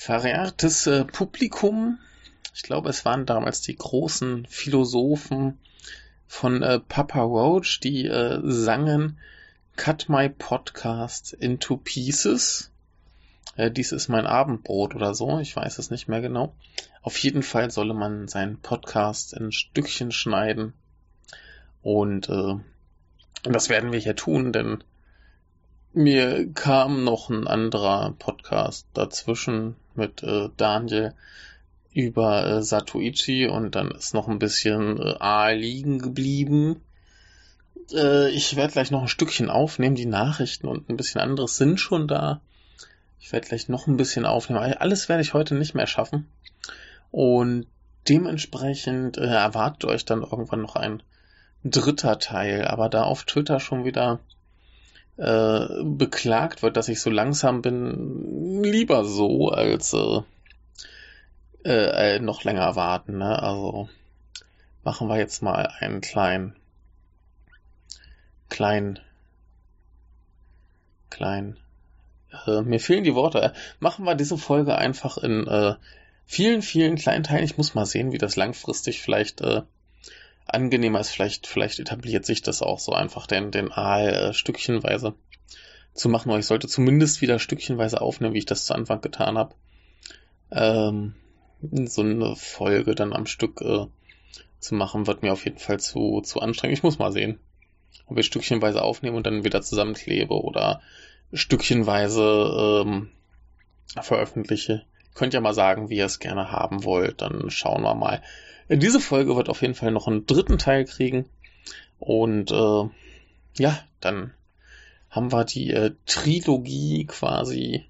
verehrtes äh, Publikum, ich glaube, es waren damals die großen Philosophen von äh, Papa Roach, die äh, sangen Cut My Podcast into Pieces. Äh, dies ist mein Abendbrot oder so, ich weiß es nicht mehr genau. Auf jeden Fall solle man seinen Podcast in Stückchen schneiden. Und äh, das werden wir hier tun, denn mir kam noch ein anderer Podcast dazwischen mit äh, Daniel über äh, Satoichi und dann ist noch ein bisschen äh, A liegen geblieben. Äh, ich werde gleich noch ein Stückchen aufnehmen, die Nachrichten und ein bisschen anderes sind schon da. Ich werde gleich noch ein bisschen aufnehmen. Alles werde ich heute nicht mehr schaffen. Und dementsprechend äh, erwartet euch dann irgendwann noch ein dritter Teil. Aber da auf Twitter schon wieder äh, beklagt wird, dass ich so langsam bin, lieber so als äh, äh, äh, noch länger warten. Ne? Also machen wir jetzt mal einen kleinen, kleinen, kleinen. Äh, mir fehlen die Worte. Machen wir diese Folge einfach in äh, vielen, vielen kleinen Teilen. Ich muss mal sehen, wie das langfristig vielleicht äh, angenehmer ist. Vielleicht, vielleicht etabliert sich das auch so einfach, den, den Aal äh, stückchenweise zu machen. Aber ich sollte zumindest wieder stückchenweise aufnehmen, wie ich das zu Anfang getan habe. Ähm, so eine Folge dann am Stück äh, zu machen, wird mir auf jeden Fall zu, zu anstrengend. Ich muss mal sehen, ob ich stückchenweise aufnehme und dann wieder zusammenklebe oder stückchenweise ähm, veröffentliche. Ihr könnt ja mal sagen, wie ihr es gerne haben wollt, dann schauen wir mal. Diese Folge wird auf jeden Fall noch einen dritten Teil kriegen. Und äh, ja, dann haben wir die äh, Trilogie quasi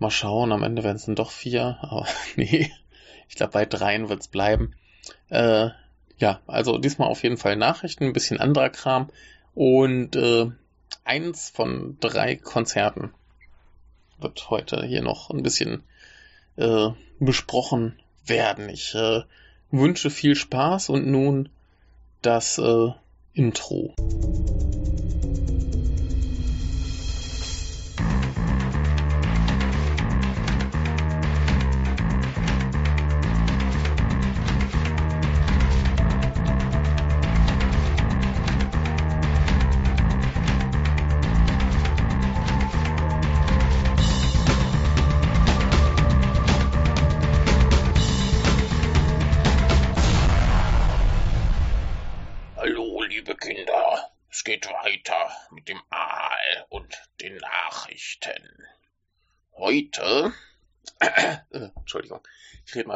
Mal schauen, am Ende werden es dann doch vier, aber nee, ich glaube bei dreien wird es bleiben. Äh, ja, also diesmal auf jeden Fall Nachrichten, ein bisschen anderer Kram und äh, eins von drei Konzerten wird heute hier noch ein bisschen äh, besprochen werden. Ich äh, wünsche viel Spaß und nun das äh, Intro.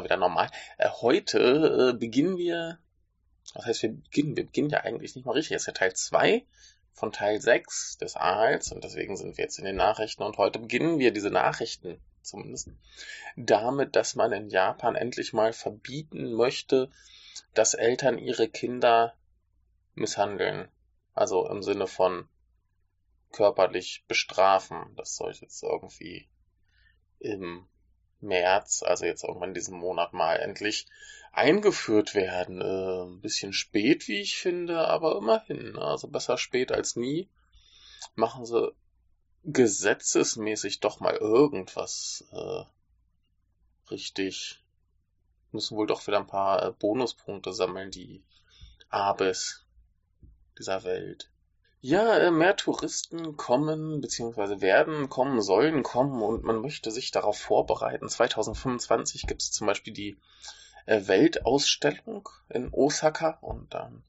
Wieder normal. Äh, heute äh, beginnen wir, was heißt wir beginnen? Wir beginnen ja eigentlich nicht mal richtig. Es ist ja Teil 2 von Teil 6 des Aals und deswegen sind wir jetzt in den Nachrichten und heute beginnen wir diese Nachrichten zumindest damit, dass man in Japan endlich mal verbieten möchte, dass Eltern ihre Kinder misshandeln. Also im Sinne von körperlich bestrafen. Das soll jetzt irgendwie im März, also jetzt irgendwann diesen Monat mal endlich eingeführt werden. Äh, ein bisschen spät, wie ich finde, aber immerhin. Ne? Also besser spät als nie. Machen sie gesetzesmäßig doch mal irgendwas äh, richtig. Müssen wohl doch wieder ein paar äh, Bonuspunkte sammeln, die Abes dieser Welt. Ja, äh, mehr Touristen kommen bzw. werden kommen, sollen kommen und man möchte sich darauf vorbereiten. 2025 gibt es zum Beispiel die äh, Weltausstellung in Osaka und dann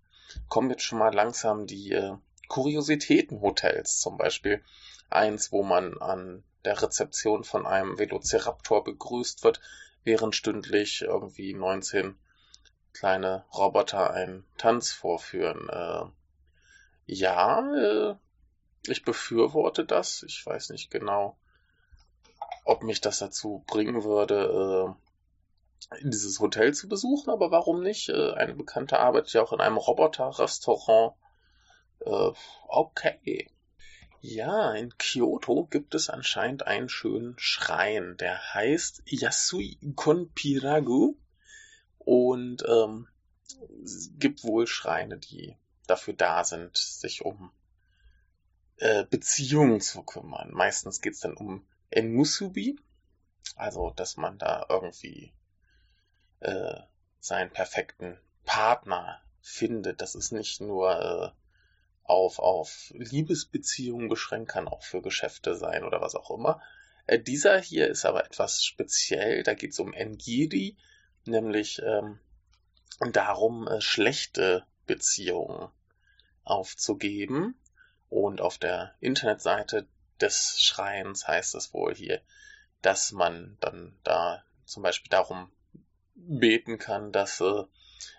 kommen jetzt schon mal langsam die äh, Kuriositätenhotels zum Beispiel. Eins, wo man an der Rezeption von einem Velociraptor begrüßt wird, während stündlich irgendwie 19 kleine Roboter einen Tanz vorführen. Äh, ja, äh, ich befürworte das. Ich weiß nicht genau, ob mich das dazu bringen würde, äh, dieses Hotel zu besuchen, aber warum nicht? Äh, eine Bekannte arbeitet ja auch in einem Roboter-Restaurant. Okay. Ja, in Kyoto gibt es anscheinend einen schönen Schrein, der heißt Yasui Konpiragu und ähm, es gibt wohl Schreine, die dafür da sind, sich um äh, Beziehungen zu kümmern. Meistens geht es dann um Enmusubi. Also, dass man da irgendwie äh, seinen perfekten Partner findet. Das ist nicht nur äh, auf, auf Liebesbeziehungen beschränkt, kann auch für Geschäfte sein oder was auch immer. Äh, dieser hier ist aber etwas speziell. Da geht es um Engiri, nämlich ähm, darum, äh, schlechte Beziehungen aufzugeben. Und auf der Internetseite des Schreins heißt es wohl hier, dass man dann da zum Beispiel darum beten kann, dass äh,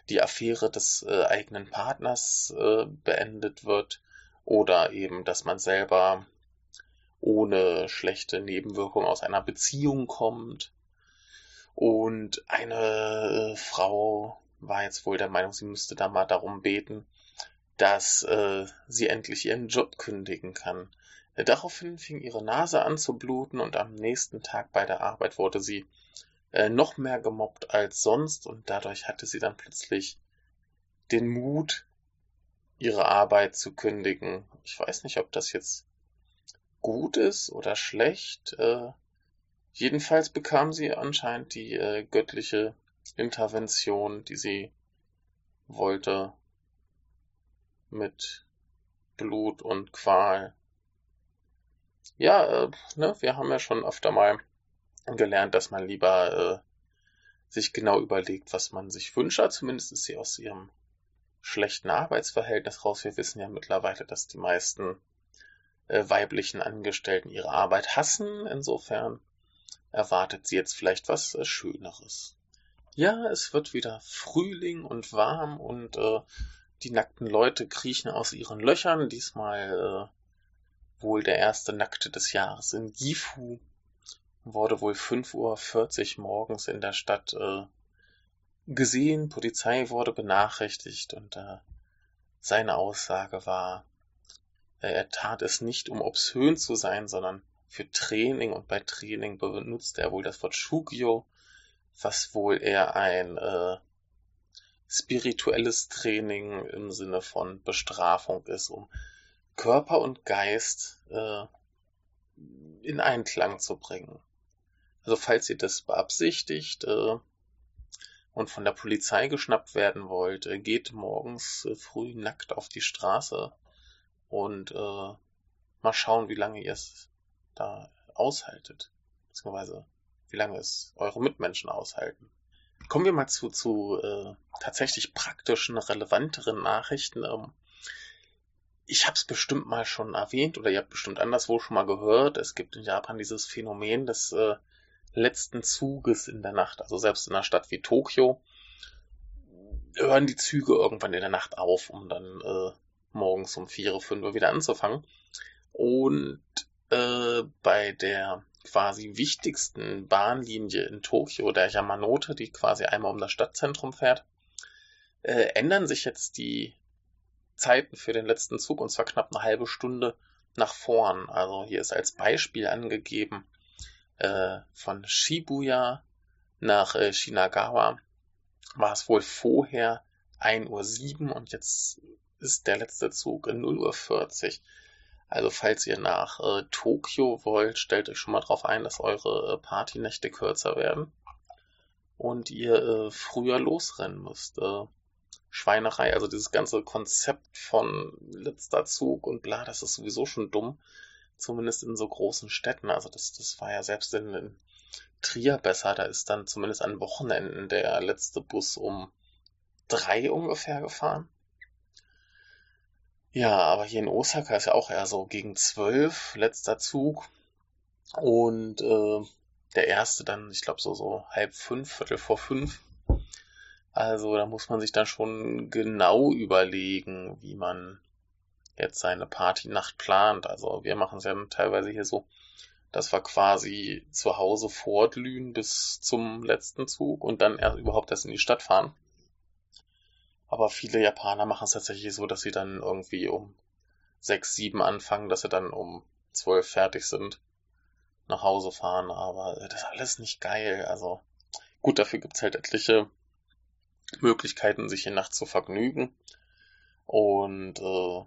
die Affäre des äh, eigenen Partners äh, beendet wird oder eben, dass man selber ohne schlechte Nebenwirkungen aus einer Beziehung kommt. Und eine äh, Frau war jetzt wohl der Meinung, sie müsste da mal darum beten, dass äh, sie endlich ihren Job kündigen kann. Daraufhin fing ihre Nase an zu bluten und am nächsten Tag bei der Arbeit wurde sie äh, noch mehr gemobbt als sonst und dadurch hatte sie dann plötzlich den Mut, ihre Arbeit zu kündigen. Ich weiß nicht, ob das jetzt gut ist oder schlecht. Äh, jedenfalls bekam sie anscheinend die äh, göttliche Intervention, die sie wollte, mit Blut und Qual. Ja, äh, ne, wir haben ja schon öfter mal gelernt, dass man lieber äh, sich genau überlegt, was man sich wünscht. Zumindest ist sie aus ihrem schlechten Arbeitsverhältnis raus. Wir wissen ja mittlerweile, dass die meisten äh, weiblichen Angestellten ihre Arbeit hassen. Insofern erwartet sie jetzt vielleicht was äh, Schöneres. Ja, es wird wieder Frühling und warm und äh, die nackten Leute kriechen aus ihren Löchern. Diesmal äh, wohl der erste Nackte des Jahres in Gifu wurde wohl 5.40 Uhr morgens in der Stadt äh, gesehen. Polizei wurde benachrichtigt und äh, seine Aussage war, äh, er tat es nicht, um obszön zu sein, sondern für Training und bei Training benutzt er wohl das Wort Shugyo, was wohl eher ein äh, spirituelles Training im Sinne von Bestrafung ist, um Körper und Geist äh, in Einklang zu bringen. Also falls ihr das beabsichtigt äh, und von der Polizei geschnappt werden wollt, äh, geht morgens äh, früh nackt auf die Straße und äh, mal schauen, wie lange ihr es da aushaltet. Beziehungsweise wie lange es eure Mitmenschen aushalten. Kommen wir mal zu, zu äh, tatsächlich praktischen, relevanteren Nachrichten. Ähm, ich habe es bestimmt mal schon erwähnt oder ihr habt bestimmt anderswo schon mal gehört. Es gibt in Japan dieses Phänomen, dass äh, letzten Zuges in der Nacht. Also selbst in einer Stadt wie Tokio hören die Züge irgendwann in der Nacht auf, um dann äh, morgens um 4, 5 Uhr wieder anzufangen. Und äh, bei der quasi wichtigsten Bahnlinie in Tokio, der Yamanote, die quasi einmal um das Stadtzentrum fährt, äh, ändern sich jetzt die Zeiten für den letzten Zug und zwar knapp eine halbe Stunde nach vorn. Also hier ist als Beispiel angegeben, äh, von Shibuya nach äh, Shinagawa war es wohl vorher 1.07 Uhr und jetzt ist der letzte Zug in 0.40 Uhr. Also falls ihr nach äh, Tokio wollt, stellt euch schon mal darauf ein, dass eure äh, Partynächte kürzer werden und ihr äh, früher losrennen müsst. Äh, Schweinerei, also dieses ganze Konzept von letzter Zug und bla, das ist sowieso schon dumm zumindest in so großen Städten. Also das, das war ja selbst in, in Trier besser. Da ist dann zumindest an Wochenenden der letzte Bus um drei ungefähr gefahren. Ja, aber hier in Osaka ist ja auch eher so gegen zwölf, letzter Zug. Und äh, der erste dann, ich glaube, so, so halb fünf, Viertel vor fünf. Also da muss man sich dann schon genau überlegen, wie man jetzt seine Partynacht plant. Also wir machen es ja teilweise hier so, dass wir quasi zu Hause fortlühen bis zum letzten Zug und dann erst überhaupt erst in die Stadt fahren. Aber viele Japaner machen es tatsächlich so, dass sie dann irgendwie um sechs, sieben anfangen, dass sie dann um zwölf fertig sind, nach Hause fahren. Aber das ist alles nicht geil. Also gut, dafür gibt's halt etliche Möglichkeiten, sich hier nachts zu vergnügen. Und äh,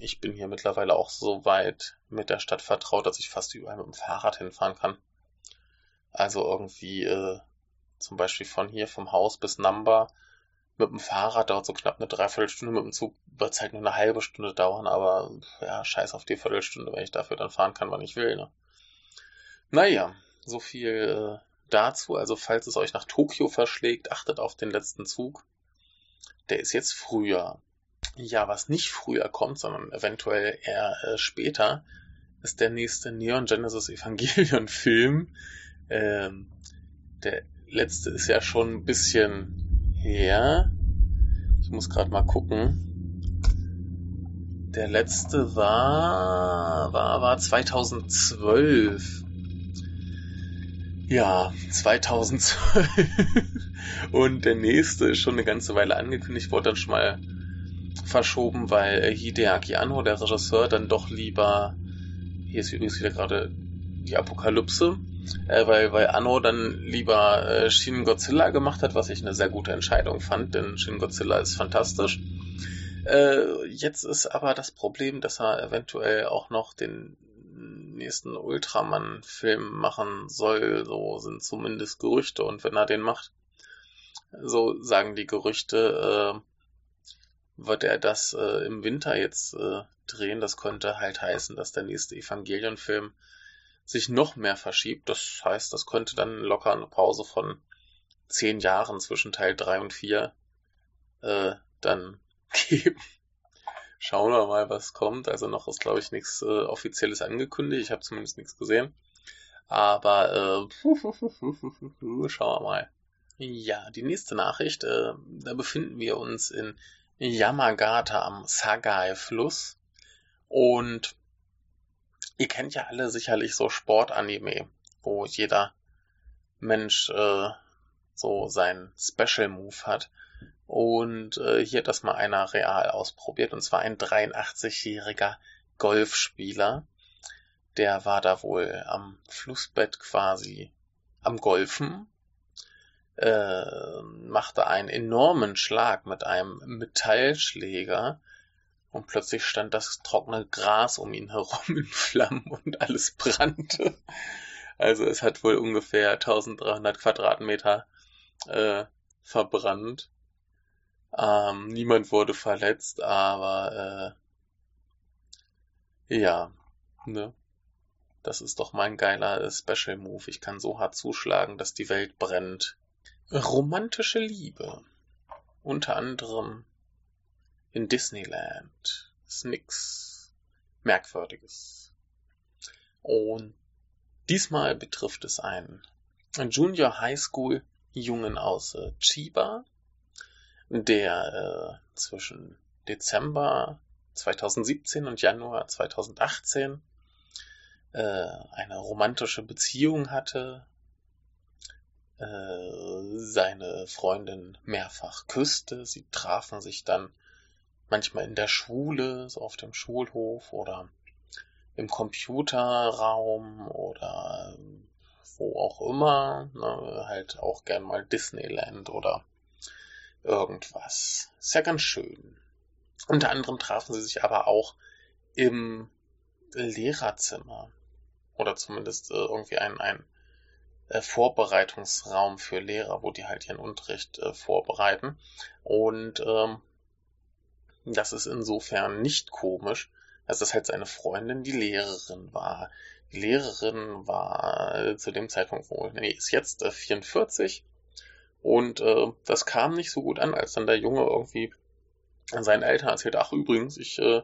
ich bin hier mittlerweile auch so weit mit der Stadt vertraut, dass ich fast überall mit dem Fahrrad hinfahren kann. Also irgendwie äh, zum Beispiel von hier vom Haus bis Namba mit dem Fahrrad dauert so knapp eine Dreiviertelstunde, mit dem Zug wird es halt nur eine halbe Stunde dauern, aber ja, scheiß auf die Viertelstunde, wenn ich dafür dann fahren kann, wann ich will. Ne? Naja, so viel äh, dazu. Also falls es euch nach Tokio verschlägt, achtet auf den letzten Zug. Der ist jetzt früher. Ja, was nicht früher kommt, sondern eventuell eher äh, später, ist der nächste Neon Genesis Evangelion Film. Ähm, der letzte ist ja schon ein bisschen her. Ich muss gerade mal gucken. Der letzte war, war, war 2012. Ja, 2012. Und der nächste ist schon eine ganze Weile angekündigt, wurde dann schon mal verschoben, weil Hideaki Anno, der Regisseur, dann doch lieber, hier ist übrigens wieder gerade die Apokalypse, äh, weil, weil Anno dann lieber äh, Shin Godzilla gemacht hat, was ich eine sehr gute Entscheidung fand, denn Shin Godzilla ist fantastisch. Äh, jetzt ist aber das Problem, dass er eventuell auch noch den nächsten Ultraman-Film machen soll, so sind zumindest Gerüchte. Und wenn er den macht, so sagen die Gerüchte, äh, wird er das äh, im Winter jetzt äh, drehen. Das könnte halt heißen, dass der nächste Evangelion-Film sich noch mehr verschiebt. Das heißt, das könnte dann locker eine Pause von zehn Jahren zwischen Teil 3 und 4 äh, dann geben. Schauen wir mal, was kommt. Also noch ist, glaube ich, nichts äh, Offizielles angekündigt. Ich habe zumindest nichts gesehen. Aber äh, schauen wir mal. Ja, die nächste Nachricht. Äh, da befinden wir uns in Yamagata am Sagai-Fluss. Und ihr kennt ja alle sicherlich so Sportanime, wo jeder Mensch äh, so sein Special Move hat. Und äh, hier hat das mal einer real ausprobiert, und zwar ein 83-jähriger Golfspieler. Der war da wohl am Flussbett quasi am Golfen, äh, machte einen enormen Schlag mit einem Metallschläger und plötzlich stand das trockene Gras um ihn herum in Flammen und alles brannte. Also es hat wohl ungefähr 1300 Quadratmeter äh, verbrannt. Ähm, niemand wurde verletzt, aber äh, ja, ne? Das ist doch mein geiler äh, Special Move. Ich kann so hart zuschlagen, dass die Welt brennt. Romantische Liebe. Unter anderem in Disneyland. Ist nix Merkwürdiges. Und diesmal betrifft es einen Junior High School Jungen aus äh, Chiba, der äh, zwischen Dezember 2017 und Januar 2018 äh, eine romantische Beziehung hatte, äh, seine Freundin mehrfach küsste, sie trafen sich dann manchmal in der Schule, so auf dem Schulhof oder im Computerraum oder wo auch immer, ne, halt auch gern mal Disneyland oder irgendwas. Ist ja ganz schön. Unter anderem trafen sie sich aber auch im Lehrerzimmer. Oder zumindest äh, irgendwie ein, ein äh, Vorbereitungsraum für Lehrer, wo die halt ihren Unterricht äh, vorbereiten. Und ähm, das ist insofern nicht komisch, als dass halt seine Freundin die Lehrerin war. Die Lehrerin war äh, zu dem Zeitpunkt wohl, nee, ist jetzt äh, 44 und äh, das kam nicht so gut an, als dann der Junge irgendwie an seinen Eltern erzählt, ach übrigens, ich äh,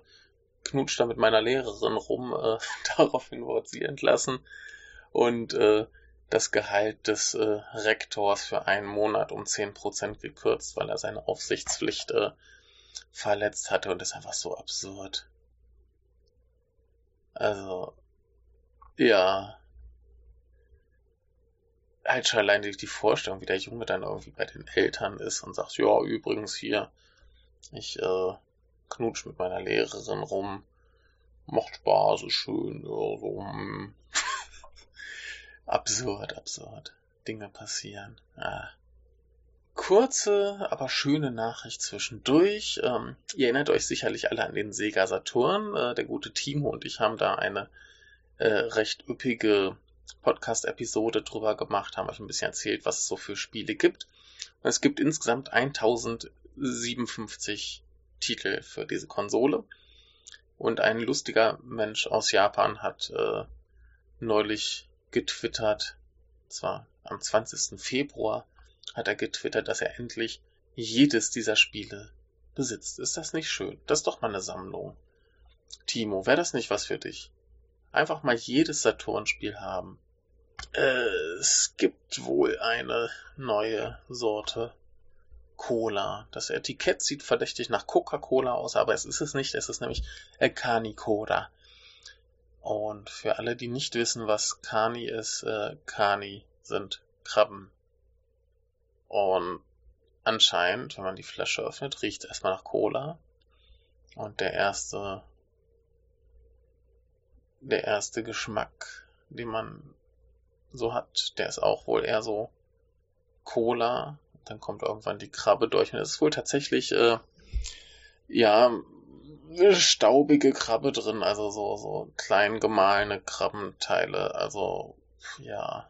knutscht da mit meiner Lehrerin rum, äh, daraufhin wurde sie entlassen und äh, das Gehalt des äh, Rektors für einen Monat um zehn Prozent gekürzt, weil er seine Aufsichtspflicht äh, verletzt hatte und das ist einfach so absurd. Also, ja, halt schon allein die Vorstellung, wie der Junge dann irgendwie bei den Eltern ist und sagt, ja, übrigens hier, ich äh, knutsch mit meiner Lehrerin rum, macht Spaß, ist schön, ja, so, hm. absurd, absurd. Dinge passieren. Ja. Kurze, aber schöne Nachricht zwischendurch. Ähm, ihr erinnert euch sicherlich alle an den Sega Saturn. Äh, der gute Timo und ich haben da eine äh, recht üppige Podcast-Episode drüber gemacht, haben euch ein bisschen erzählt, was es so für Spiele gibt. Und es gibt insgesamt 1057 Titel für diese Konsole. Und ein lustiger Mensch aus Japan hat äh, neulich getwittert, zwar am 20. Februar, hat er getwittert, dass er endlich jedes dieser Spiele besitzt. Ist das nicht schön? Das ist doch mal eine Sammlung. Timo, wäre das nicht was für dich? Einfach mal jedes Saturn-Spiel haben. Äh, es gibt wohl eine neue Sorte Cola. Das Etikett sieht verdächtig nach Coca-Cola aus, aber es ist es nicht. Es ist nämlich Kani Cola. Und für alle, die nicht wissen, was Kani ist, äh, sind Krabben. Und anscheinend, wenn man die Flasche öffnet, riecht es erstmal nach Cola. Und der erste, der erste Geschmack, den man so hat, der ist auch wohl eher so Cola. Dann kommt irgendwann die Krabbe durch und es ist wohl tatsächlich, äh, ja, staubige Krabbe drin, also so, so klein gemahlene Krabbenteile, also, ja,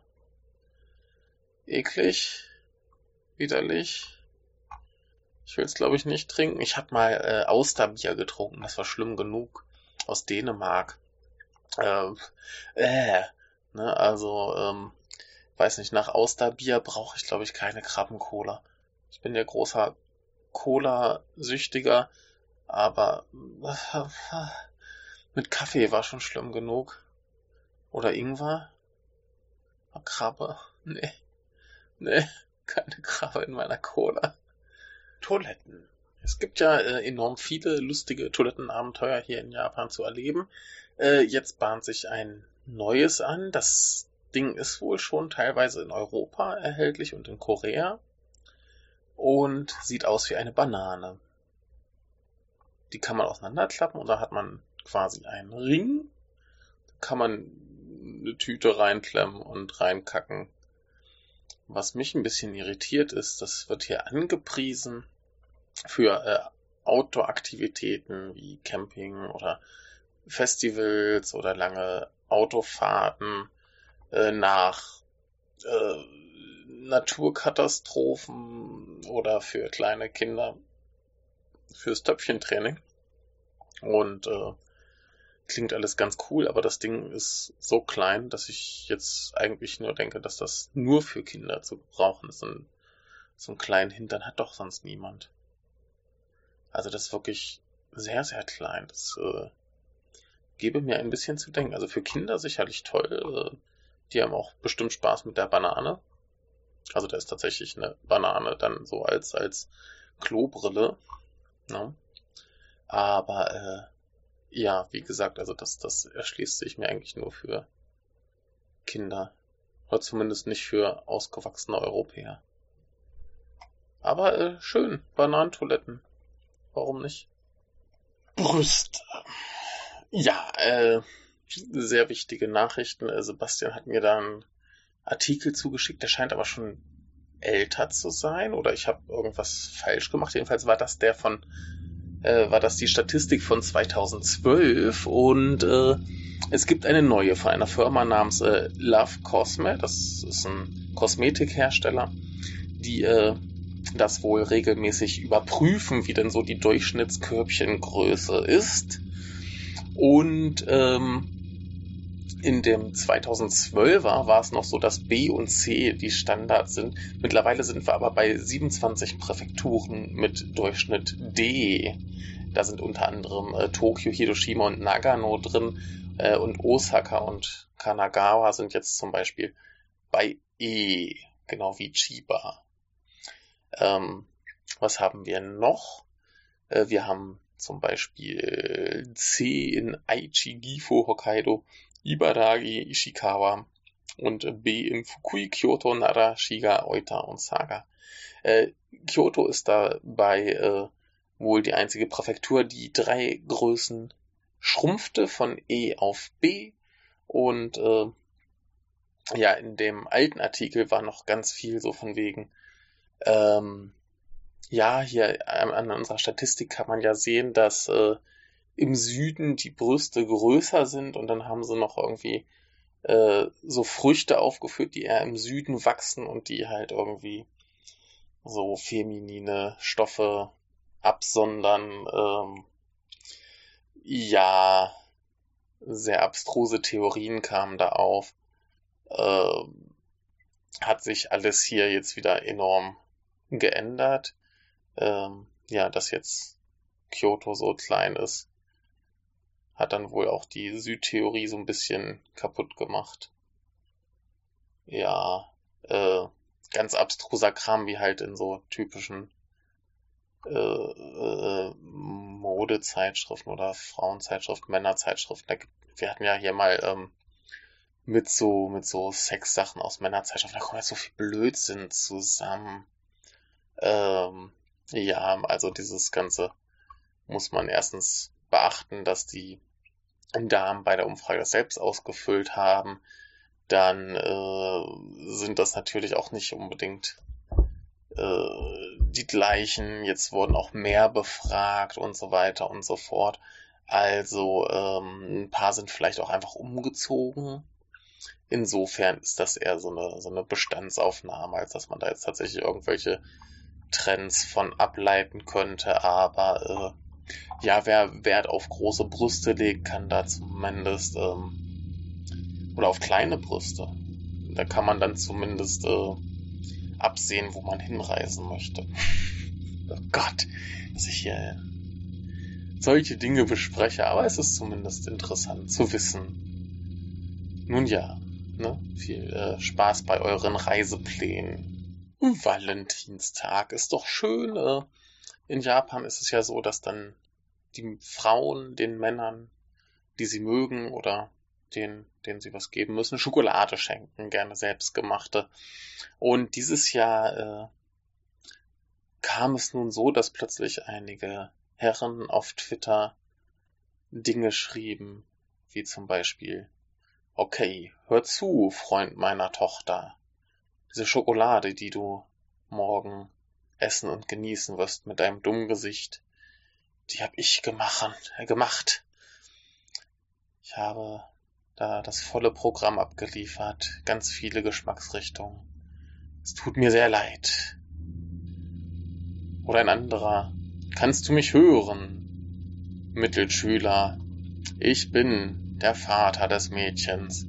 eklig, widerlich. Ich will es, glaube ich, nicht trinken. Ich habe mal äh, Austerbier getrunken, das war schlimm genug. Aus Dänemark. Äh, äh, ne, also, ähm, weiß nicht, nach Austerbier brauche ich, glaube ich, keine Krabbencola. Ich bin ja großer Cola-Süchtiger, aber äh, mit Kaffee war schon schlimm genug. Oder Ingwer? Krabbe? Nee. Nee, keine Krabbe in meiner Cola. Toiletten. Es gibt ja äh, enorm viele lustige Toilettenabenteuer hier in Japan zu erleben. Äh, jetzt bahnt sich ein neues an. Das Ding ist wohl schon teilweise in Europa erhältlich und in Korea. Und sieht aus wie eine Banane. Die kann man auseinanderklappen und da hat man quasi einen Ring. Da kann man eine Tüte reinklemmen und reinkacken. Was mich ein bisschen irritiert ist, das wird hier angepriesen für äh, Outdoor-Aktivitäten wie Camping oder Festivals oder lange Autofahrten äh, nach äh, Naturkatastrophen oder für kleine Kinder fürs Töpfchentraining. Und äh, klingt alles ganz cool, aber das Ding ist so klein, dass ich jetzt eigentlich nur denke, dass das nur für Kinder zu gebrauchen ist. Und so einen kleinen Hintern hat doch sonst niemand. Also das ist wirklich sehr, sehr klein. Das äh, gebe mir ein bisschen zu denken. Also für Kinder sicherlich toll. Äh, die haben auch bestimmt Spaß mit der Banane. Also da ist tatsächlich eine Banane dann so als, als Klobrille. Ne? Aber äh, ja, wie gesagt, also das, das erschließt sich mir eigentlich nur für Kinder. Oder zumindest nicht für ausgewachsene Europäer. Aber äh, schön, Bananentoiletten. Warum nicht? Brüste. Ja, äh, sehr wichtige Nachrichten. Äh, Sebastian hat mir da einen Artikel zugeschickt, der scheint aber schon älter zu sein oder ich habe irgendwas falsch gemacht. Jedenfalls war das der von, äh, war das die Statistik von 2012 und äh, es gibt eine neue von einer Firma namens äh, Love Cosme. Das ist ein Kosmetikhersteller, die äh, das wohl regelmäßig überprüfen, wie denn so die Durchschnittskörbchengröße ist. Und ähm, in dem 2012er war es noch so, dass B und C die Standards sind. Mittlerweile sind wir aber bei 27 Präfekturen mit Durchschnitt D. Da sind unter anderem äh, Tokio, Hiroshima und Nagano drin äh, und Osaka und Kanagawa sind jetzt zum Beispiel bei E, genau wie Chiba. Ähm, was haben wir noch? Äh, wir haben zum Beispiel C in Aichi, Gifu, Hokkaido, Ibaragi, Ishikawa und B in Fukui, Kyoto, Nara, Shiga, Oita und Saga. Äh, Kyoto ist dabei äh, wohl die einzige Präfektur, die drei Größen schrumpfte von E auf B und äh, ja, in dem alten Artikel war noch ganz viel so von wegen, ähm, ja, hier an unserer Statistik kann man ja sehen, dass äh, im Süden die Brüste größer sind und dann haben sie noch irgendwie äh, so Früchte aufgeführt, die eher im Süden wachsen und die halt irgendwie so feminine Stoffe absondern. Ähm, ja, sehr abstruse Theorien kamen da auf. Äh, hat sich alles hier jetzt wieder enorm geändert. Ähm, ja, dass jetzt Kyoto so klein ist, hat dann wohl auch die Südtheorie so ein bisschen kaputt gemacht. Ja, äh, ganz abstruser Kram, wie halt in so typischen äh, äh, Modezeitschriften oder Frauenzeitschriften, Männerzeitschriften. wir hatten ja hier mal ähm, mit so mit so Sexsachen aus Männerzeitschriften, da kommt halt so viel Blödsinn zusammen. Ähm, ja, also dieses Ganze muss man erstens beachten, dass die Damen bei der Umfrage das selbst ausgefüllt haben. Dann äh, sind das natürlich auch nicht unbedingt äh, die gleichen. Jetzt wurden auch mehr befragt und so weiter und so fort. Also ähm, ein paar sind vielleicht auch einfach umgezogen. Insofern ist das eher so eine, so eine Bestandsaufnahme, als dass man da jetzt tatsächlich irgendwelche Trends von ableiten könnte. Aber äh, ja, wer Wert auf große Brüste legt, kann da zumindest ähm, oder auf kleine Brüste. Da kann man dann zumindest äh, absehen, wo man hinreisen möchte. oh Gott, dass ich hier solche Dinge bespreche, aber es ist zumindest interessant zu wissen. Nun ja, ne, viel äh, Spaß bei euren Reiseplänen. Valentinstag ist doch schön. Äh, in Japan ist es ja so, dass dann die Frauen den Männern, die sie mögen oder den, denen sie was geben müssen, Schokolade schenken, gerne selbstgemachte. Und dieses Jahr äh, kam es nun so, dass plötzlich einige Herren auf Twitter Dinge schrieben, wie zum Beispiel, okay, hör zu, Freund meiner Tochter, diese Schokolade, die du morgen essen und genießen wirst mit deinem dummen Gesicht, die hab ich gemacht, äh, gemacht. Ich habe da das volle Programm abgeliefert, ganz viele Geschmacksrichtungen. Es tut mir sehr leid. Oder ein anderer. Kannst du mich hören? Mittelschüler. Ich bin der Vater des Mädchens,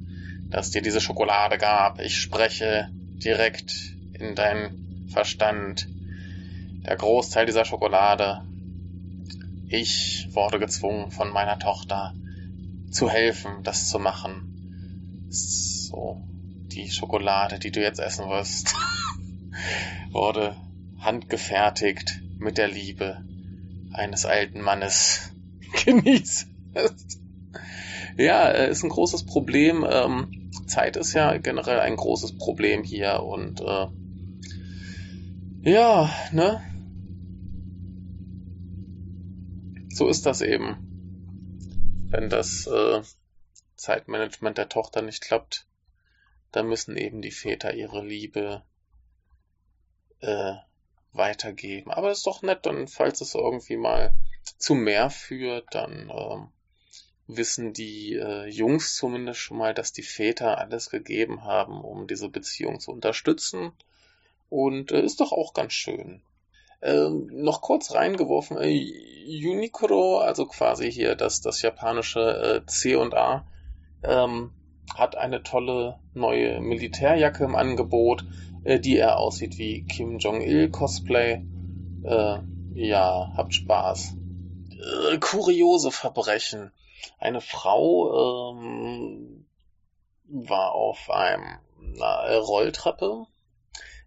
das dir diese Schokolade gab. Ich spreche direkt in dein Verstand. Der Großteil dieser Schokolade. Ich wurde gezwungen von meiner Tochter, zu helfen, das zu machen. So, die Schokolade, die du jetzt essen wirst, wurde handgefertigt mit der Liebe eines alten Mannes. Genieß es. Ja, äh, ist ein großes Problem. Ähm, Zeit ist ja generell ein großes Problem hier und äh, ja, ne? So ist das eben wenn das äh, Zeitmanagement der Tochter nicht klappt, dann müssen eben die Väter ihre Liebe äh, weitergeben. Aber das ist doch nett, dann falls es irgendwie mal zu mehr führt, dann äh, wissen die äh, Jungs zumindest schon mal, dass die Väter alles gegeben haben, um diese Beziehung zu unterstützen. Und äh, ist doch auch ganz schön. Ähm, noch kurz reingeworfen, äh, Unicoro, also quasi hier das, das japanische äh, C und A, ähm, hat eine tolle neue Militärjacke im Angebot, äh, die er aussieht wie Kim Jong-il Cosplay. Äh, ja, habt Spaß. Äh, kuriose Verbrechen. Eine Frau ähm, war auf einem einer Rolltreppe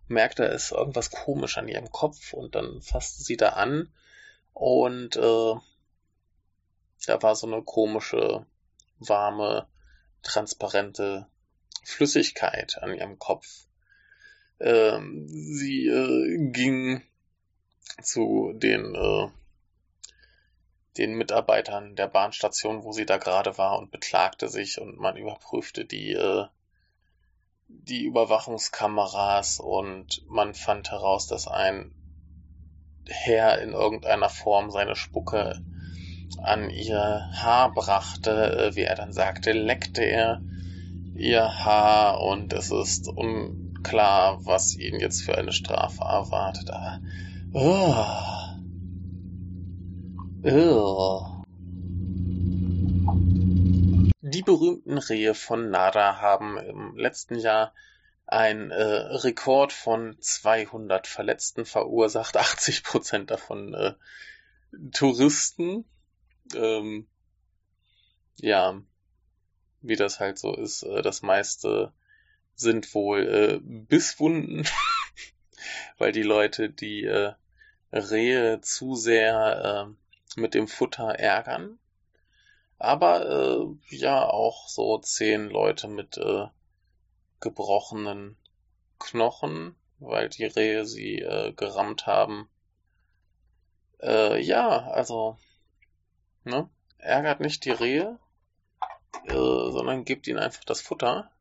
merkte, es ist irgendwas komisch an ihrem Kopf und dann fasste sie da an und äh, da war so eine komische, warme, transparente Flüssigkeit an ihrem Kopf. Ähm, sie äh, ging zu den, äh, den Mitarbeitern der Bahnstation, wo sie da gerade war und beklagte sich und man überprüfte die äh, die Überwachungskameras und man fand heraus, dass ein Herr in irgendeiner Form seine Spucke an ihr Haar brachte, äh, wie er dann sagte, leckte er ihr Haar und es ist unklar, was ihn jetzt für eine Strafe erwartet. Aber, oh. Oh. Die berühmten Rehe von Nara haben im letzten Jahr ein äh, Rekord von 200 Verletzten verursacht, 80 Prozent davon äh, Touristen. Ähm, ja, wie das halt so ist, äh, das meiste sind wohl äh, Bisswunden, weil die Leute die äh, Rehe zu sehr äh, mit dem Futter ärgern. Aber äh, ja, auch so zehn Leute mit äh, gebrochenen Knochen, weil die Rehe sie äh, gerammt haben. Äh, ja, also, ne? Ärgert nicht die Rehe, äh, sondern gebt ihnen einfach das Futter.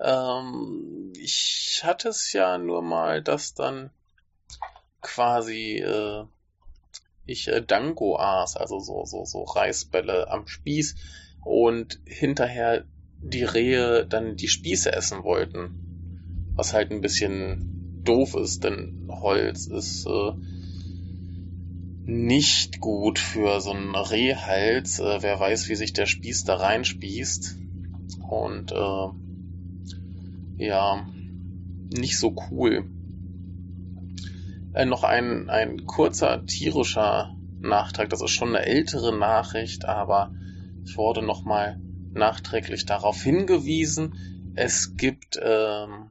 Ähm, ich hatte es ja nur mal, dass dann quasi äh, ich äh, Dango aß, also so, so, so Reisbälle am Spieß und hinterher die Rehe dann die Spieße essen wollten. Was halt ein bisschen doof ist, denn Holz ist äh, nicht gut für so einen Rehhals. Äh, wer weiß, wie sich der Spieß da reinspießt. Und äh, ja, nicht so cool. Äh, noch ein, ein kurzer tierischer Nachtrag. Das ist schon eine ältere Nachricht, aber ich wurde nochmal nachträglich darauf hingewiesen, es gibt, ähm,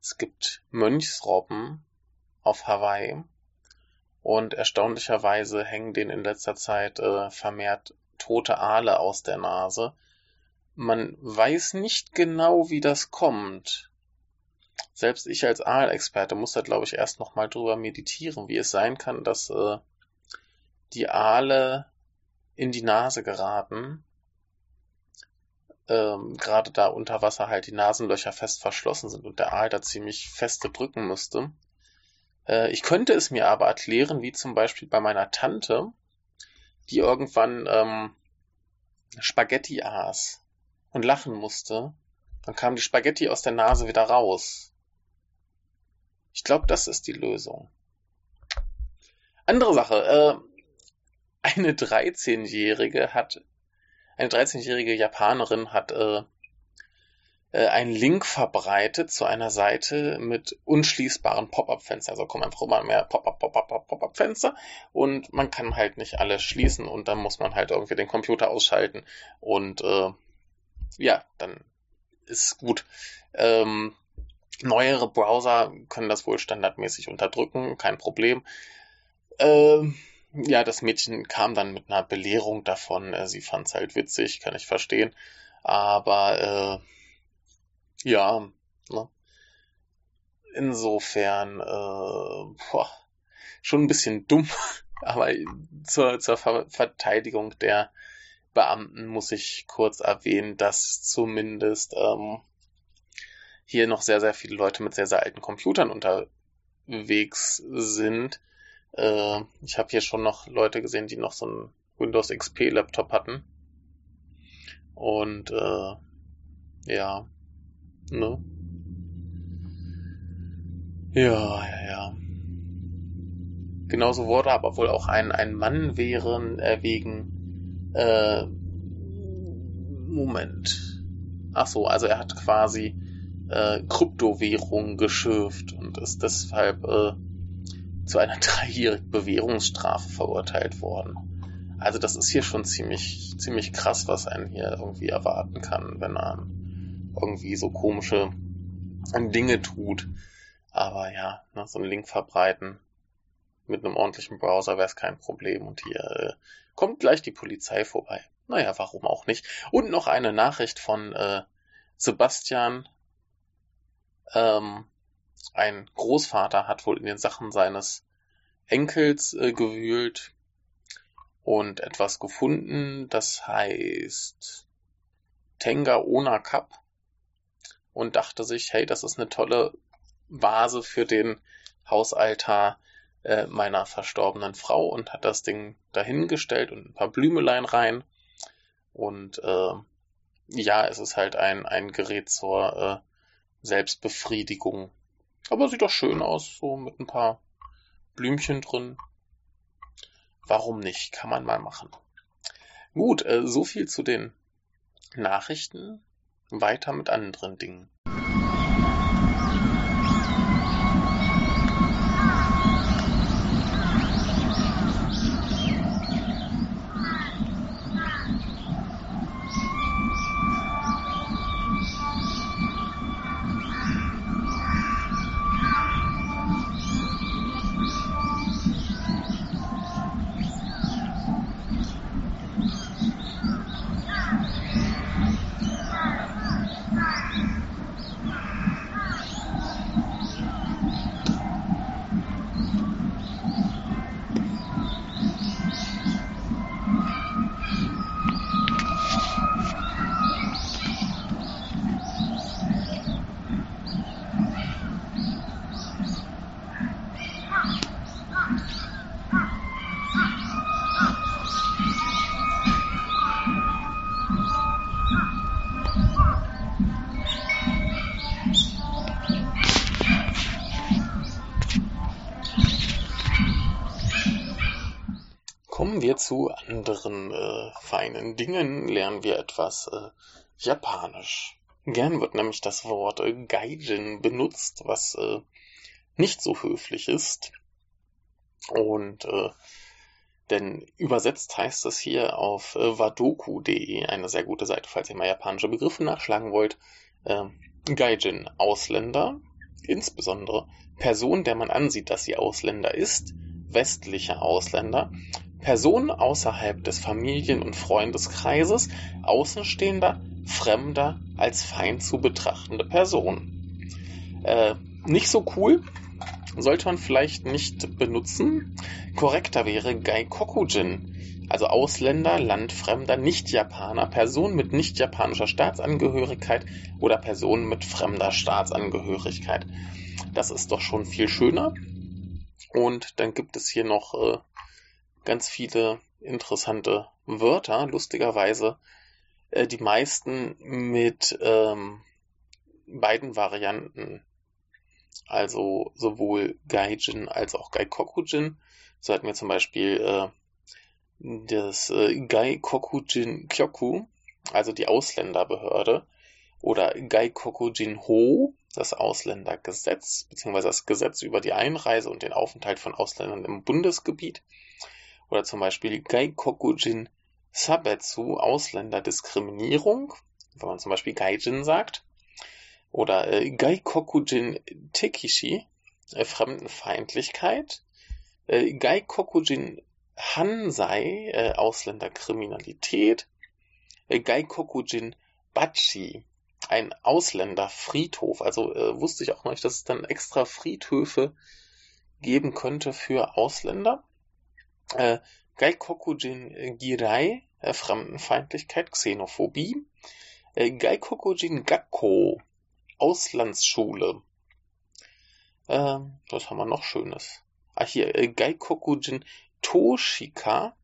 es gibt Mönchsrobben auf Hawaii und erstaunlicherweise hängen denen in letzter Zeit äh, vermehrt tote Aale aus der Nase. Man weiß nicht genau, wie das kommt. Selbst ich als Aalexperte muss da, glaube ich, erst nochmal drüber meditieren, wie es sein kann, dass äh, die Aale in die Nase geraten ähm, gerade da unter Wasser halt die Nasenlöcher fest verschlossen sind und der Aal da ziemlich feste drücken müsste. Äh, ich könnte es mir aber erklären, wie zum Beispiel bei meiner Tante, die irgendwann ähm, Spaghetti aß und lachen musste. Dann kam die Spaghetti aus der Nase wieder raus. Ich glaube, das ist die Lösung. Andere Sache. Äh, eine 13-Jährige hat eine 13-jährige Japanerin hat äh, äh, einen Link verbreitet zu einer Seite mit unschließbaren Pop-up-Fenstern. Also kommen einfach immer mehr Pop-up, Pop-up, Pop-up-Fenster und man kann halt nicht alle schließen und dann muss man halt irgendwie den Computer ausschalten und äh, ja, dann ist gut. Ähm, neuere Browser können das wohl standardmäßig unterdrücken, kein Problem. Ähm, ja, das Mädchen kam dann mit einer Belehrung davon. Äh, sie fand es halt witzig, kann ich verstehen. Aber äh, ja, ne? insofern äh, boah, schon ein bisschen dumm. Aber zur, zur Ver Verteidigung der Beamten muss ich kurz erwähnen, dass zumindest ähm, hier noch sehr, sehr viele Leute mit sehr, sehr alten Computern unterwegs sind äh, ich habe hier schon noch Leute gesehen, die noch so einen Windows XP Laptop hatten. Und äh, ja, ne? Ja, ja, ja. Genauso wurde aber wohl auch ein, ein Mann wären äh, wegen äh, Moment. Ach so, also er hat quasi äh, Kryptowährung geschürft und ist deshalb äh, zu einer dreijährigen Bewährungsstrafe verurteilt worden. Also das ist hier schon ziemlich, ziemlich krass, was einen hier irgendwie erwarten kann, wenn er irgendwie so komische Dinge tut. Aber ja, ne, so einen Link verbreiten mit einem ordentlichen Browser wäre es kein Problem. Und hier äh, kommt gleich die Polizei vorbei. Naja, warum auch nicht. Und noch eine Nachricht von äh, Sebastian. Ähm, ein Großvater hat wohl in den Sachen seines Enkels äh, gewühlt und etwas gefunden, das heißt Tenga Ona Cup und dachte sich, hey, das ist eine tolle Vase für den Hausaltar äh, meiner verstorbenen Frau und hat das Ding dahingestellt und ein paar Blümelein rein und äh, ja, es ist halt ein, ein Gerät zur äh, Selbstbefriedigung. Aber sieht doch schön aus, so mit ein paar Blümchen drin. Warum nicht? Kann man mal machen. Gut, äh, so viel zu den Nachrichten. Weiter mit anderen Dingen. Anderen äh, feinen Dingen, lernen wir etwas äh, Japanisch. Gern wird nämlich das Wort äh, Gaijin benutzt, was äh, nicht so höflich ist. Und äh, denn übersetzt heißt es hier auf äh, wadoku.de, eine sehr gute Seite, falls ihr mal japanische Begriffe nachschlagen wollt. Äh, Gaijin, Ausländer, insbesondere Person, der man ansieht, dass sie Ausländer ist, westliche Ausländer, Person außerhalb des Familien- und Freundeskreises, Außenstehender, Fremder als Feind zu betrachtende Person. Äh, nicht so cool, sollte man vielleicht nicht benutzen. Korrekter wäre Gaikokujin, also Ausländer, Landfremder, Nicht-Japaner, Person mit nicht-japanischer Staatsangehörigkeit oder Person mit fremder Staatsangehörigkeit. Das ist doch schon viel schöner. Und dann gibt es hier noch äh, ganz viele interessante Wörter, lustigerweise äh, die meisten mit ähm, beiden Varianten. Also sowohl Gaijin als auch Gaikokujin. So hatten wir zum Beispiel äh, das äh, Gaikokujin Kyoku, also die Ausländerbehörde, oder Gaikokujin Ho, das Ausländergesetz, beziehungsweise das Gesetz über die Einreise und den Aufenthalt von Ausländern im Bundesgebiet. Oder zum Beispiel Gaikokujin Sabetsu, Ausländerdiskriminierung, wenn man zum Beispiel Gaijin sagt. Oder äh, Gaikokujin Tekishi, äh, Fremdenfeindlichkeit. Äh, Gaikokujin Hansai, äh, Ausländerkriminalität. Äh, Gaikokujin Bachi, ein Ausländerfriedhof. Also äh, wusste ich auch noch nicht, dass es dann extra Friedhöfe geben könnte für Ausländer äh, Gaikokujin Girai, äh, Fremdenfeindlichkeit, Xenophobie, äh, Gaikokujin Gakko, Auslandsschule. Äh, was haben wir noch Schönes? Ah, hier, äh, Gaikokujin Toshika,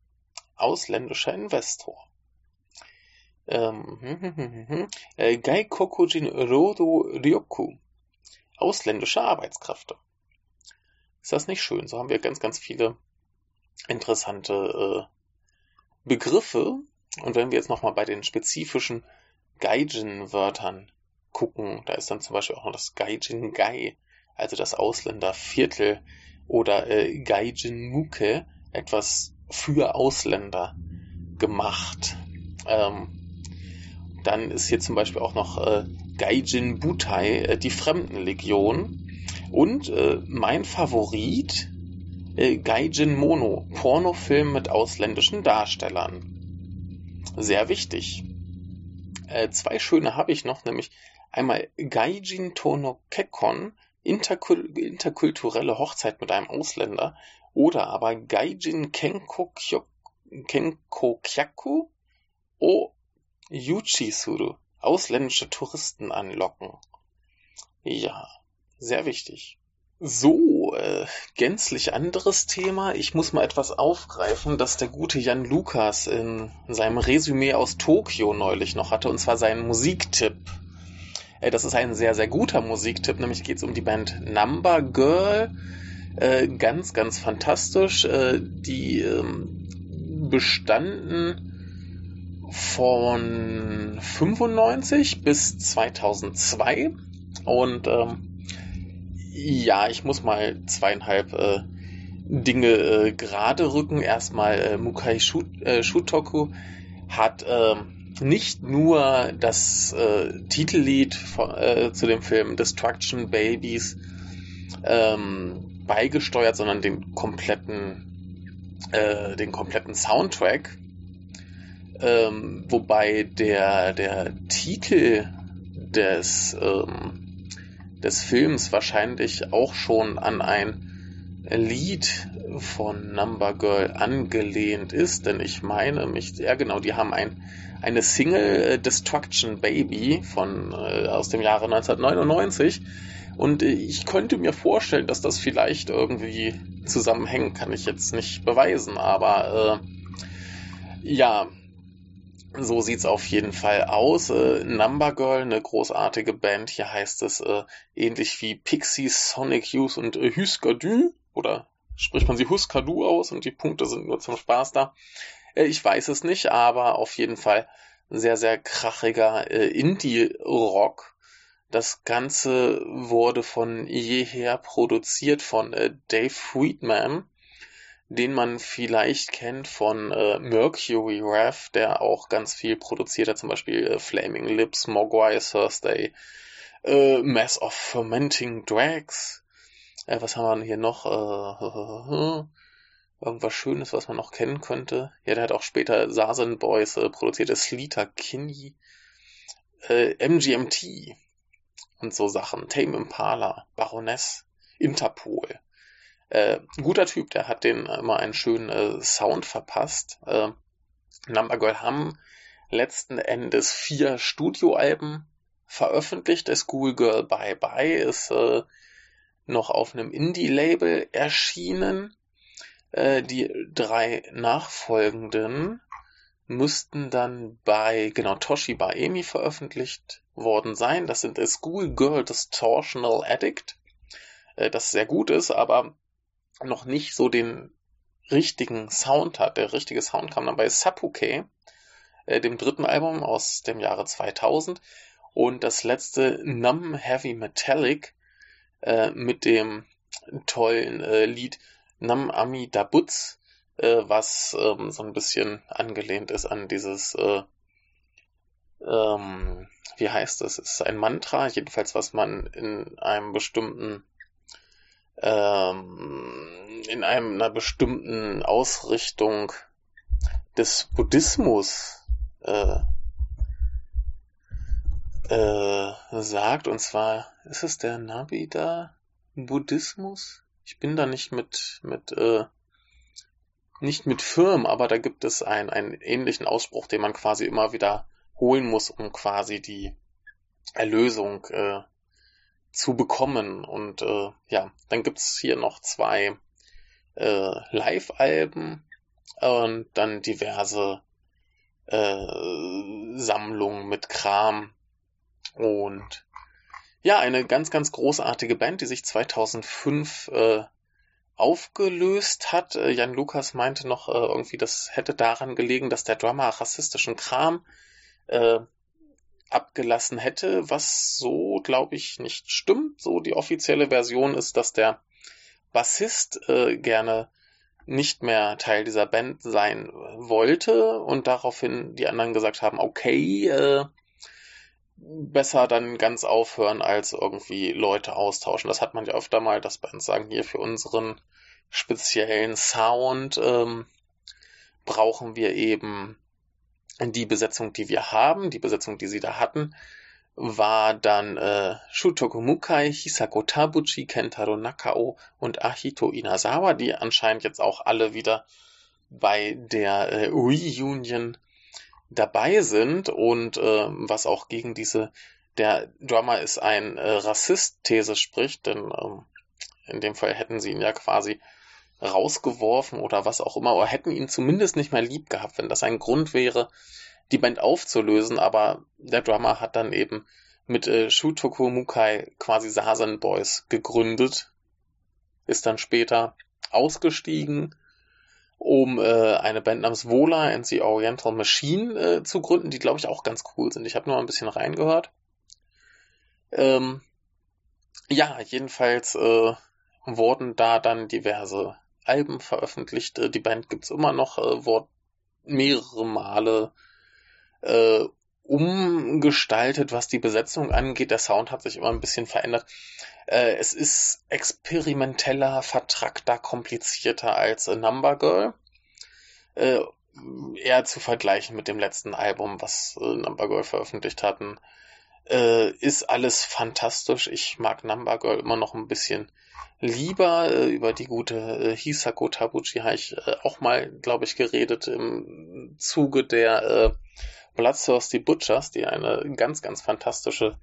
ausländischer Investor. Ähm, hm, hm, hm, hm, äh, Gaikokujin Rodo Ryoku, ausländische Arbeitskräfte. Ist das nicht schön? So haben wir ganz, ganz viele interessante äh, Begriffe. Und wenn wir jetzt nochmal bei den spezifischen Gaijin-Wörtern gucken, da ist dann zum Beispiel auch noch das Gaijin Gai, also das Ausländerviertel, oder äh, Gaijin Muke, etwas für Ausländer gemacht. Ähm, dann ist hier zum Beispiel auch noch äh, Gaijin Butai, äh, die Fremdenlegion. Und äh, mein Favorit Gaijin Mono, Pornofilm mit ausländischen Darstellern. Sehr wichtig. Äh, zwei schöne habe ich noch, nämlich einmal Gaijin Tono Kekon, interkul interkulturelle Hochzeit mit einem Ausländer, oder aber Gaijin Kenko Kyaku o Yuchisuru, ausländische Touristen anlocken. Ja, sehr wichtig. So, äh, gänzlich anderes Thema. Ich muss mal etwas aufgreifen, das der gute Jan Lukas in seinem Resümee aus Tokio neulich noch hatte, und zwar seinen Musiktipp. Äh, das ist ein sehr, sehr guter Musiktipp, nämlich geht es um die Band Number Girl. Äh, ganz, ganz fantastisch. Äh, die ähm, bestanden von 95 bis 2002 und ähm, ja, ich muss mal zweieinhalb äh, Dinge äh, gerade rücken. Erstmal äh, Mukai Shut, äh, Shutoku hat äh, nicht nur das äh, Titellied von, äh, zu dem Film Destruction Babies ähm, beigesteuert, sondern den kompletten, äh, den kompletten Soundtrack. Ähm, wobei der, der Titel des ähm, des Films wahrscheinlich auch schon an ein Lied von Number Girl angelehnt ist, denn ich meine mich, ja genau, die haben ein, eine Single äh, Destruction Baby von äh, aus dem Jahre 1999 und äh, ich könnte mir vorstellen, dass das vielleicht irgendwie zusammenhängt, kann ich jetzt nicht beweisen, aber äh, ja, so sieht's auf jeden Fall aus. Äh, Number Girl, eine großartige Band. Hier heißt es äh, ähnlich wie Pixies, Sonic Youth und äh, Huskadu. Oder spricht man sie Huskadu aus und die Punkte sind nur zum Spaß da. Äh, ich weiß es nicht, aber auf jeden Fall sehr, sehr krachiger äh, Indie-Rock. Das Ganze wurde von jeher produziert von äh, Dave Friedman den man vielleicht kennt von äh, Mercury Rev, der auch ganz viel produziert hat, zum Beispiel äh, Flaming Lips, Mogwai Thursday, äh, Mass of Fermenting Drags. Äh, was haben wir denn hier noch? Äh, irgendwas Schönes, was man noch kennen könnte. Ja, der hat auch später Sazen Boys äh, produziert, Sleater Kinney, MGMT und so Sachen. Tame Impala, Baroness, Interpol. Äh, guter Typ, der hat den immer einen schönen äh, Sound verpasst. Äh, Number Girl haben letzten Endes vier Studioalben veröffentlicht. Der Schoolgirl Bye Bye ist äh, noch auf einem Indie-Label erschienen. Äh, die drei nachfolgenden müssten dann bei, genau, Toshi Baemi veröffentlicht worden sein. Das sind A Schoolgirl Distortional Addict, äh, das sehr gut ist, aber noch nicht so den richtigen Sound hat. Der richtige Sound kam dann bei Sapuke, äh, dem dritten Album aus dem Jahre 2000 und das letzte Numb Heavy Metallic äh, mit dem tollen äh, Lied Nam Ami Dabutz, äh, was ähm, so ein bisschen angelehnt ist an dieses, äh, ähm, wie heißt das? Es ist ein Mantra, jedenfalls was man in einem bestimmten ähm, in einem, einer bestimmten Ausrichtung des Buddhismus äh, äh, sagt. Und zwar ist es der Nabida Buddhismus? Ich bin da nicht mit, mit, äh, nicht mit firm, aber da gibt es einen, einen ähnlichen Ausspruch, den man quasi immer wieder holen muss, um quasi die Erlösung äh, zu bekommen. Und äh, ja, dann gibt's hier noch zwei äh, Live-Alben und dann diverse äh, Sammlungen mit Kram. Und ja, eine ganz, ganz großartige Band, die sich 2005 äh, aufgelöst hat. Äh, Jan Lukas meinte noch äh, irgendwie, das hätte daran gelegen, dass der Drummer rassistischen Kram äh, abgelassen hätte, was so, glaube ich, nicht stimmt. So die offizielle Version ist, dass der Bassist äh, gerne nicht mehr Teil dieser Band sein wollte und daraufhin die anderen gesagt haben, okay, äh, besser dann ganz aufhören als irgendwie Leute austauschen. Das hat man ja öfter mal, dass Bands sagen, hier für unseren speziellen Sound ähm, brauchen wir eben die Besetzung, die wir haben, die Besetzung, die sie da hatten, war dann äh, Shutoku Mukai, Hisako Tabuchi, Kentaro Nakao und Ahito Inazawa, die anscheinend jetzt auch alle wieder bei der äh, Reunion dabei sind. Und äh, was auch gegen diese der Drummer ist ein äh, Rassist-These spricht, denn ähm, in dem Fall hätten sie ihn ja quasi rausgeworfen oder was auch immer, oder hätten ihn zumindest nicht mehr lieb gehabt, wenn das ein Grund wäre, die Band aufzulösen, aber der Drummer hat dann eben mit äh, Shutoku Mukai quasi Sazen Boys gegründet, ist dann später ausgestiegen, um äh, eine Band namens Vola and the Oriental Machine äh, zu gründen, die glaube ich auch ganz cool sind. Ich habe nur ein bisschen reingehört. Ähm, ja, jedenfalls äh, wurden da dann diverse Alben veröffentlicht. Äh, die Band gibt's immer noch, äh, wurde mehrere Male äh, umgestaltet, was die Besetzung angeht. Der Sound hat sich immer ein bisschen verändert. Äh, es ist experimenteller, vertrackter, komplizierter als A Number Girl. Äh, eher zu vergleichen mit dem letzten Album, was äh, Number Girl veröffentlicht hatten. Äh, ist alles fantastisch. Ich mag Number Girl immer noch ein bisschen lieber. Äh, über die gute äh, Hisako Tabuchi habe ich äh, auch mal, glaube ich, geredet im Zuge der äh, Bloodthirsty Butchers, die eine ganz, ganz fantastische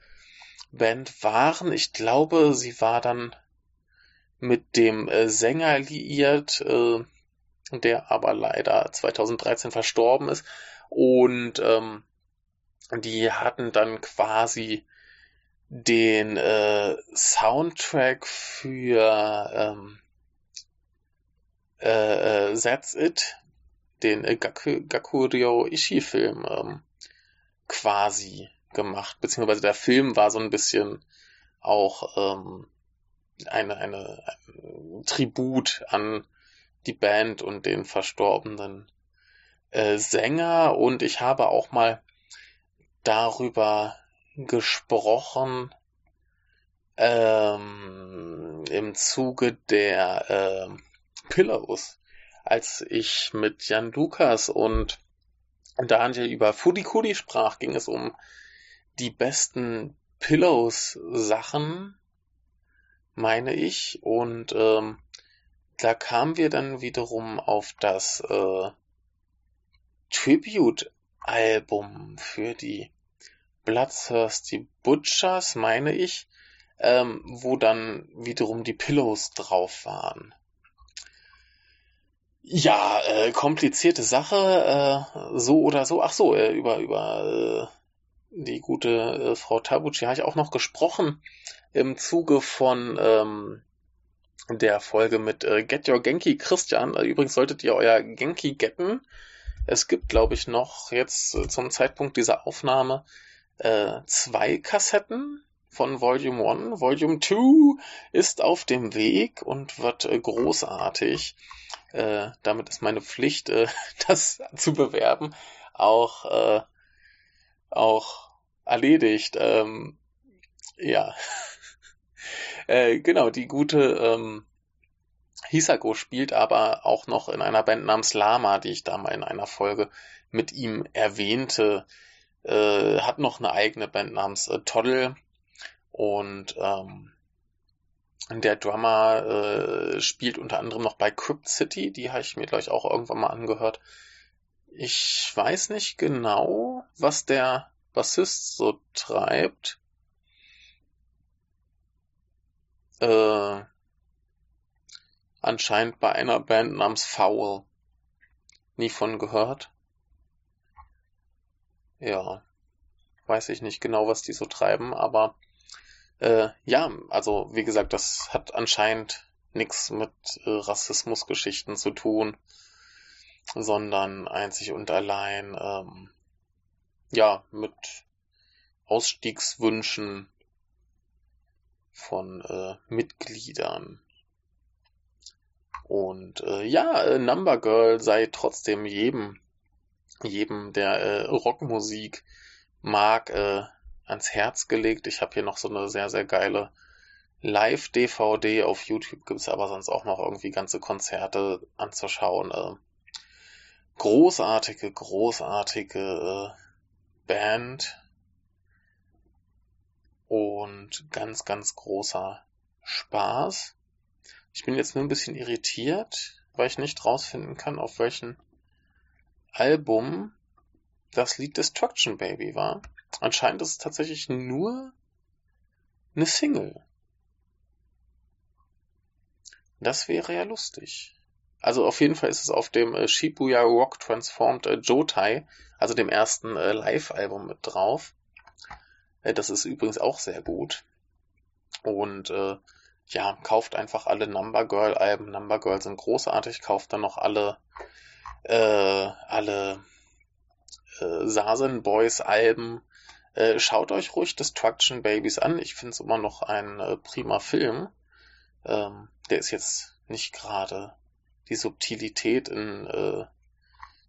Band waren. Ich glaube, sie war dann mit dem äh, Sänger liiert, der aber leider 2013 verstorben ist. Und ähm, die hatten dann quasi den äh, Soundtrack für ähm, äh, äh, That's It, den äh, Gaku, Gakurio Ishii-Film ähm, quasi gemacht, beziehungsweise der Film war so ein bisschen auch ähm, eine, eine, ein Tribut an die Band und den verstorbenen äh, Sänger. Und ich habe auch mal darüber gesprochen ähm, im Zuge der äh, Pillows, als ich mit Jan Lukas und Daniel über Fudikudi sprach, ging es um die besten Pillows-Sachen, meine ich, und ähm, da kamen wir dann wiederum auf das äh, Tribute-Album für die Bloodthirsty Butchers, meine ich, ähm, wo dann wiederum die Pillows drauf waren. Ja, äh, komplizierte Sache, äh, so oder so. Ach so, äh, über über äh, die gute äh, Frau Tabuchi habe ich auch noch gesprochen im Zuge von ähm, der Folge mit äh, Get Your Genki Christian. Äh, übrigens solltet ihr euer Genki getten. Es gibt, glaube ich, noch jetzt äh, zum Zeitpunkt dieser Aufnahme äh, zwei Kassetten von Volume 1. Volume 2 ist auf dem Weg und wird äh, großartig. Äh, damit ist meine Pflicht, äh, das zu bewerben, auch, äh, auch erledigt. Ähm, ja. äh, genau, die gute ähm, Hisako spielt aber auch noch in einer Band namens Lama, die ich da mal in einer Folge mit ihm erwähnte äh, hat noch eine eigene Band namens äh, Toddle und ähm, der Drummer äh, spielt unter anderem noch bei Crypt City, die habe ich mir gleich auch irgendwann mal angehört. Ich weiß nicht genau, was der Bassist so treibt. Äh, anscheinend bei einer Band namens Foul. Nie von gehört. Ja, weiß ich nicht genau, was die so treiben, aber äh, ja, also wie gesagt, das hat anscheinend nichts mit äh, Rassismusgeschichten zu tun, sondern einzig und allein ähm, ja mit Ausstiegswünschen von äh, Mitgliedern. Und äh, ja, äh, Number Girl sei trotzdem jedem jedem, der äh, Rockmusik mag, äh, ans Herz gelegt. Ich habe hier noch so eine sehr, sehr geile Live-DVD. Auf YouTube gibt es aber sonst auch noch irgendwie ganze Konzerte anzuschauen. Äh, großartige, großartige äh, Band. Und ganz, ganz großer Spaß. Ich bin jetzt nur ein bisschen irritiert, weil ich nicht rausfinden kann, auf welchen Album das Lied Destruction Baby war. Anscheinend ist es tatsächlich nur eine Single. Das wäre ja lustig. Also auf jeden Fall ist es auf dem äh, Shibuya Rock Transformed äh, Jotai, also dem ersten äh, Live-Album mit drauf. Das ist übrigens auch sehr gut. Und äh, ja, kauft einfach alle Number Girl Alben. Number Girl sind großartig. Kauft dann noch alle äh, alle äh, Sazen Boys Alben. Äh, schaut euch ruhig Destruction Babies an. Ich finde es immer noch ein äh, prima Film. Ähm, der ist jetzt nicht gerade die Subtilität in äh,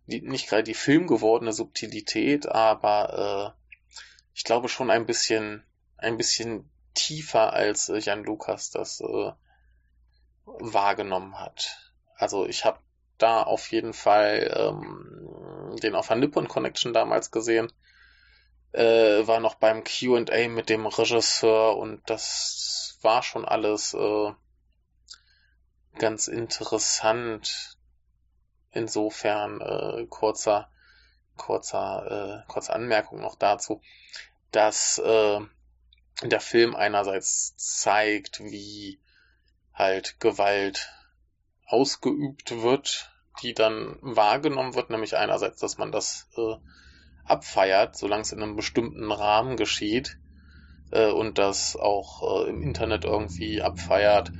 die, nicht gerade die filmgewordene Subtilität, aber äh, ich glaube schon ein bisschen ein bisschen tiefer als äh, Jan Lukas das äh, wahrgenommen hat. Also ich habe da auf jeden Fall ähm, den auf der Nippon Connection damals gesehen. Äh, war noch beim QA mit dem Regisseur und das war schon alles äh, ganz interessant. Insofern äh, kurzer, kurzer, äh, kurze Anmerkung noch dazu, dass äh, der Film einerseits zeigt, wie halt Gewalt ausgeübt wird, die dann wahrgenommen wird, nämlich einerseits, dass man das äh, abfeiert, solange es in einem bestimmten Rahmen geschieht äh, und das auch äh, im Internet irgendwie abfeiert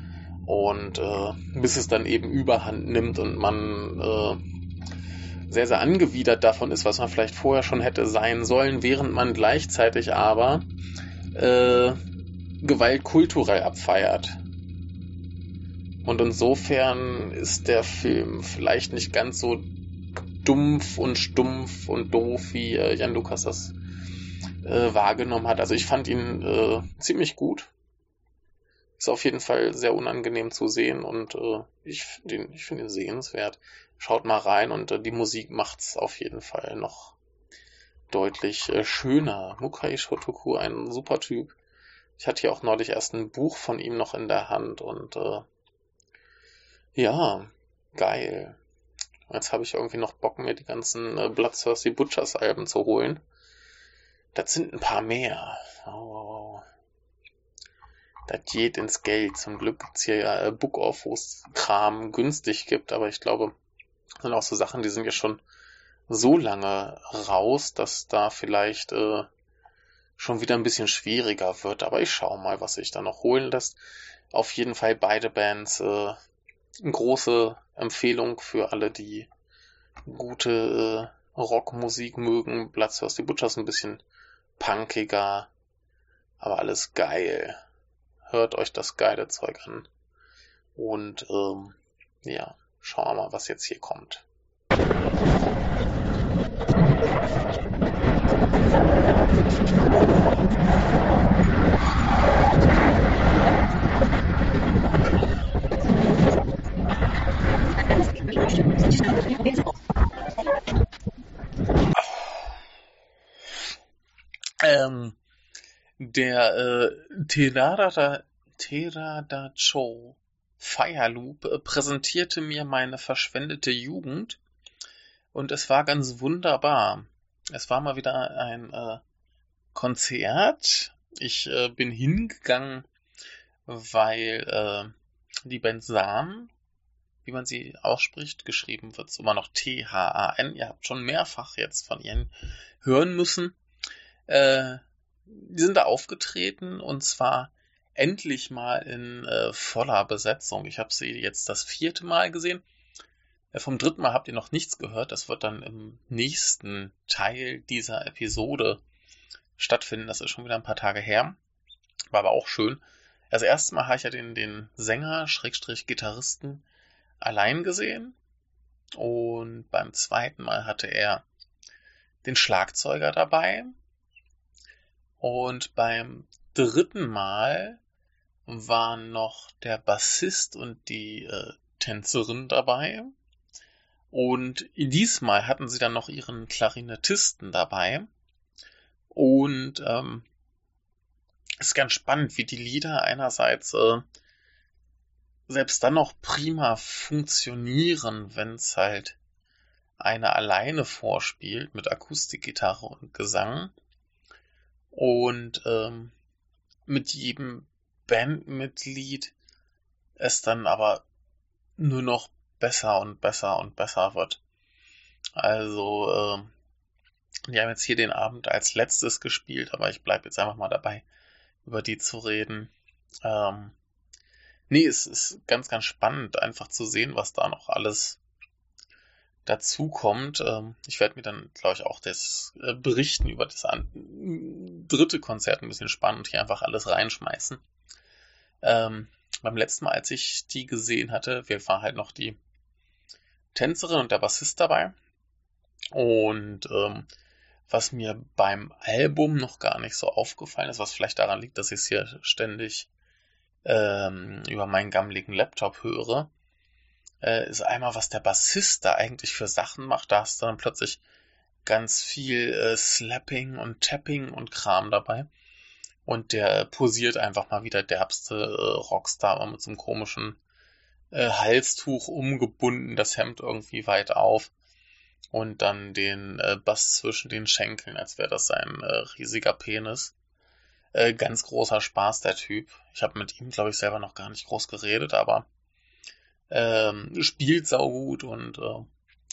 und äh, bis es dann eben überhand nimmt und man äh, sehr, sehr angewidert davon ist, was man vielleicht vorher schon hätte sein sollen, während man gleichzeitig aber äh, Gewalt kulturell abfeiert. Und insofern ist der Film vielleicht nicht ganz so dumpf und stumpf und doof, wie äh, Jan Lukas das äh, wahrgenommen hat. Also ich fand ihn äh, ziemlich gut. Ist auf jeden Fall sehr unangenehm zu sehen und äh, ich finde ihn, find ihn sehenswert. Schaut mal rein und äh, die Musik macht's auf jeden Fall noch deutlich äh, schöner. Mukai Shotoku, ein super Typ. Ich hatte hier auch neulich erst ein Buch von ihm noch in der Hand und äh, ja, geil. Jetzt habe ich irgendwie noch Bock, mir die ganzen äh, Bloodthirsty Butchers Alben zu holen. Das sind ein paar mehr. Oh, oh, oh. Das geht ins Geld. Zum Glück gibt's hier ja äh, Book off, wo es Kram günstig gibt, aber ich glaube, sind auch so Sachen, die sind ja schon so lange raus, dass da vielleicht äh, schon wieder ein bisschen schwieriger wird. Aber ich schaue mal, was sich da noch holen lässt. Auf jeden Fall beide Bands äh, große Empfehlung für alle, die gute äh, Rockmusik mögen. Bloodthirsty Butchers ein bisschen punkiger, aber alles geil. Hört euch das geile Zeug an. Und ähm, ja, schauen wir mal, was jetzt hier kommt. Ähm, der äh, Terada, Terada Cho Fireloop äh, präsentierte mir meine verschwendete Jugend und es war ganz wunderbar. Es war mal wieder ein äh, Konzert. Ich äh, bin hingegangen, weil äh, die Band Sam wie man sie ausspricht. Geschrieben wird immer noch T-H-A-N. Ihr habt schon mehrfach jetzt von ihnen hören müssen. Äh, die sind da aufgetreten und zwar endlich mal in äh, voller Besetzung. Ich habe sie jetzt das vierte Mal gesehen. Äh, vom dritten Mal habt ihr noch nichts gehört. Das wird dann im nächsten Teil dieser Episode stattfinden. Das ist schon wieder ein paar Tage her. War aber auch schön. Das erste Mal habe ich ja den, den Sänger, Schrägstrich Gitarristen allein gesehen. Und beim zweiten Mal hatte er den Schlagzeuger dabei. Und beim dritten Mal waren noch der Bassist und die äh, Tänzerin dabei. Und diesmal hatten sie dann noch ihren Klarinettisten dabei. Und ähm, ist ganz spannend, wie die Lieder einerseits äh, selbst dann noch prima funktionieren, wenn es halt eine alleine vorspielt mit Akustikgitarre und Gesang. Und ähm, mit jedem Bandmitglied es dann aber nur noch besser und besser und besser wird. Also, äh, die haben jetzt hier den Abend als letztes gespielt, aber ich bleibe jetzt einfach mal dabei, über die zu reden. Ähm, nee, es ist ganz, ganz spannend, einfach zu sehen, was da noch alles dazu kommt. Ähm, ich werde mir dann, glaube ich, auch das äh, Berichten über das dritte Konzert ein bisschen spannend hier einfach alles reinschmeißen. Ähm, beim letzten Mal, als ich die gesehen hatte, wir war halt noch die Tänzerin und der Bassist dabei. Und ähm, was mir beim Album noch gar nicht so aufgefallen ist, was vielleicht daran liegt, dass ich es hier ständig ähm, über meinen gammeligen Laptop höre, äh, ist einmal, was der Bassist da eigentlich für Sachen macht. Da hast du dann plötzlich ganz viel äh, Slapping und Tapping und Kram dabei. Und der posiert einfach mal wieder derbste äh, Rockstar mit so einem komischen äh, Halstuch umgebunden, das Hemd irgendwie weit auf und dann den äh, Bass zwischen den Schenkeln, als wäre das ein äh, riesiger Penis. Äh, ganz großer Spaß, der Typ. Ich habe mit ihm, glaube ich, selber noch gar nicht groß geredet, aber ähm, spielt saugut und äh,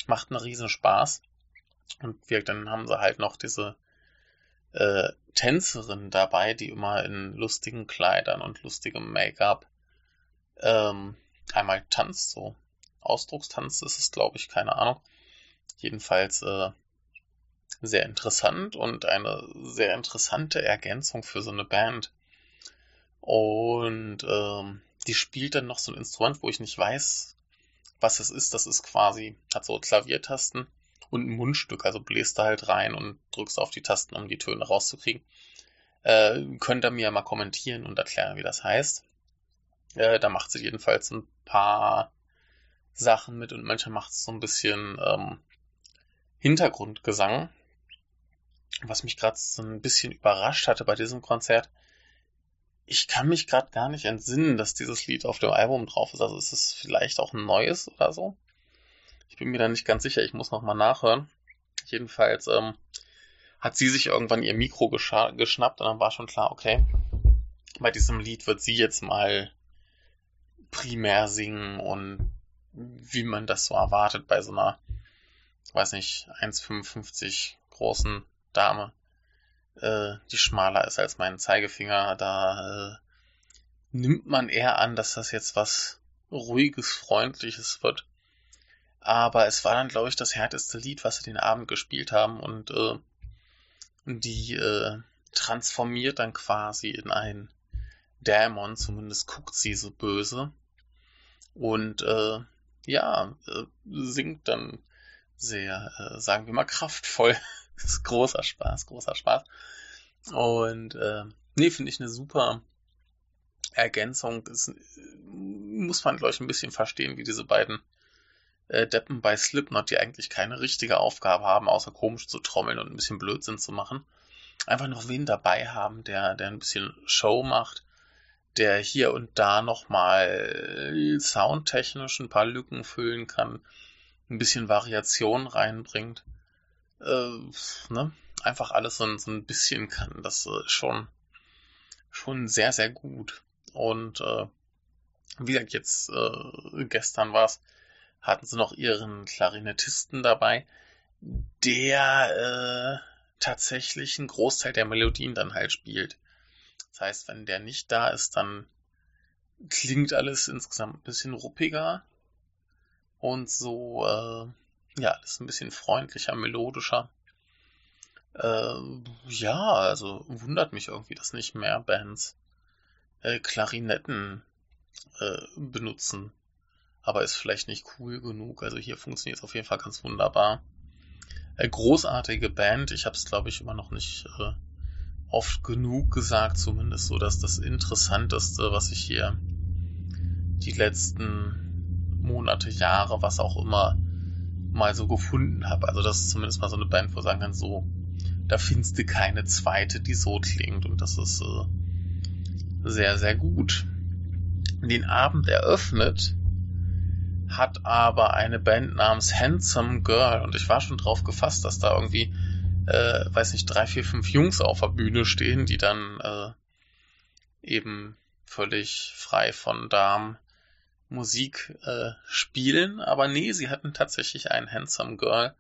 macht einen riesen Spaß. Und wir, dann haben sie halt noch diese äh, Tänzerin dabei, die immer in lustigen Kleidern und lustigem Make-up ähm, einmal tanzt, so Ausdruckstanz ist es, glaube ich, keine Ahnung. Jedenfalls äh, sehr interessant und eine sehr interessante Ergänzung für so eine Band. Und ähm, die spielt dann noch so ein Instrument, wo ich nicht weiß, was es ist. Das ist quasi, hat so Klaviertasten und ein Mundstück. Also bläst da halt rein und drückst auf die Tasten, um die Töne rauszukriegen. Äh, könnt ihr mir mal kommentieren und erklären, wie das heißt. Äh, da macht sie jedenfalls ein paar Sachen mit und manchmal macht es so ein bisschen ähm, Hintergrundgesang. Was mich gerade so ein bisschen überrascht hatte bei diesem Konzert. Ich kann mich gerade gar nicht entsinnen, dass dieses Lied auf dem Album drauf ist. Also ist es vielleicht auch ein neues oder so. Ich bin mir da nicht ganz sicher. Ich muss nochmal nachhören. Jedenfalls ähm, hat sie sich irgendwann ihr Mikro geschnappt und dann war schon klar, okay, bei diesem Lied wird sie jetzt mal primär singen und wie man das so erwartet bei so einer weiß nicht, 1,55 großen Dame, äh, die schmaler ist als mein Zeigefinger, da äh, nimmt man eher an, dass das jetzt was ruhiges, freundliches wird. Aber es war dann, glaube ich, das härteste Lied, was sie den Abend gespielt haben und äh, die äh, transformiert dann quasi in einen Dämon, zumindest guckt sie so böse. Und äh, ja, äh, singt dann sehr, äh, sagen wir mal, kraftvoll. ist großer Spaß, großer Spaß. Und äh, nee, finde ich eine super Ergänzung. Das muss man, glaube ich, ein bisschen verstehen, wie diese beiden äh, Deppen bei Slipknot, die eigentlich keine richtige Aufgabe haben, außer komisch zu trommeln und ein bisschen Blödsinn zu machen. Einfach noch wen dabei haben, der, der ein bisschen Show macht, der hier und da nochmal soundtechnisch ein paar Lücken füllen kann ein bisschen Variation reinbringt. Äh, ne? Einfach alles so, so ein bisschen kann. Das ist schon, schon sehr, sehr gut. Und äh, wie gesagt, jetzt äh, gestern war es, hatten sie noch ihren Klarinettisten dabei, der äh, tatsächlich einen Großteil der Melodien dann halt spielt. Das heißt, wenn der nicht da ist, dann klingt alles insgesamt ein bisschen ruppiger und so, äh, ja, alles ein bisschen freundlicher, melodischer. Äh, ja, also wundert mich irgendwie, dass nicht mehr Bands äh, Klarinetten äh, benutzen. Aber ist vielleicht nicht cool genug. Also hier funktioniert es auf jeden Fall ganz wunderbar. Äh, großartige Band. Ich habe es, glaube ich, immer noch nicht äh, oft genug gesagt, zumindest so, dass das Interessanteste, was ich hier die letzten Monate, Jahre, was auch immer, mal so gefunden habe. Also das ist zumindest mal so eine Band, wo sagen kann, so, da findest du keine zweite, die so klingt und das ist äh, sehr, sehr gut. Den Abend eröffnet hat aber eine Band namens Handsome Girl und ich war schon drauf gefasst, dass da irgendwie, äh, weiß nicht, drei, vier, fünf Jungs auf der Bühne stehen, die dann äh, eben völlig frei von Darm Musik äh, spielen, aber nee, sie hatten tatsächlich ein Handsome Girl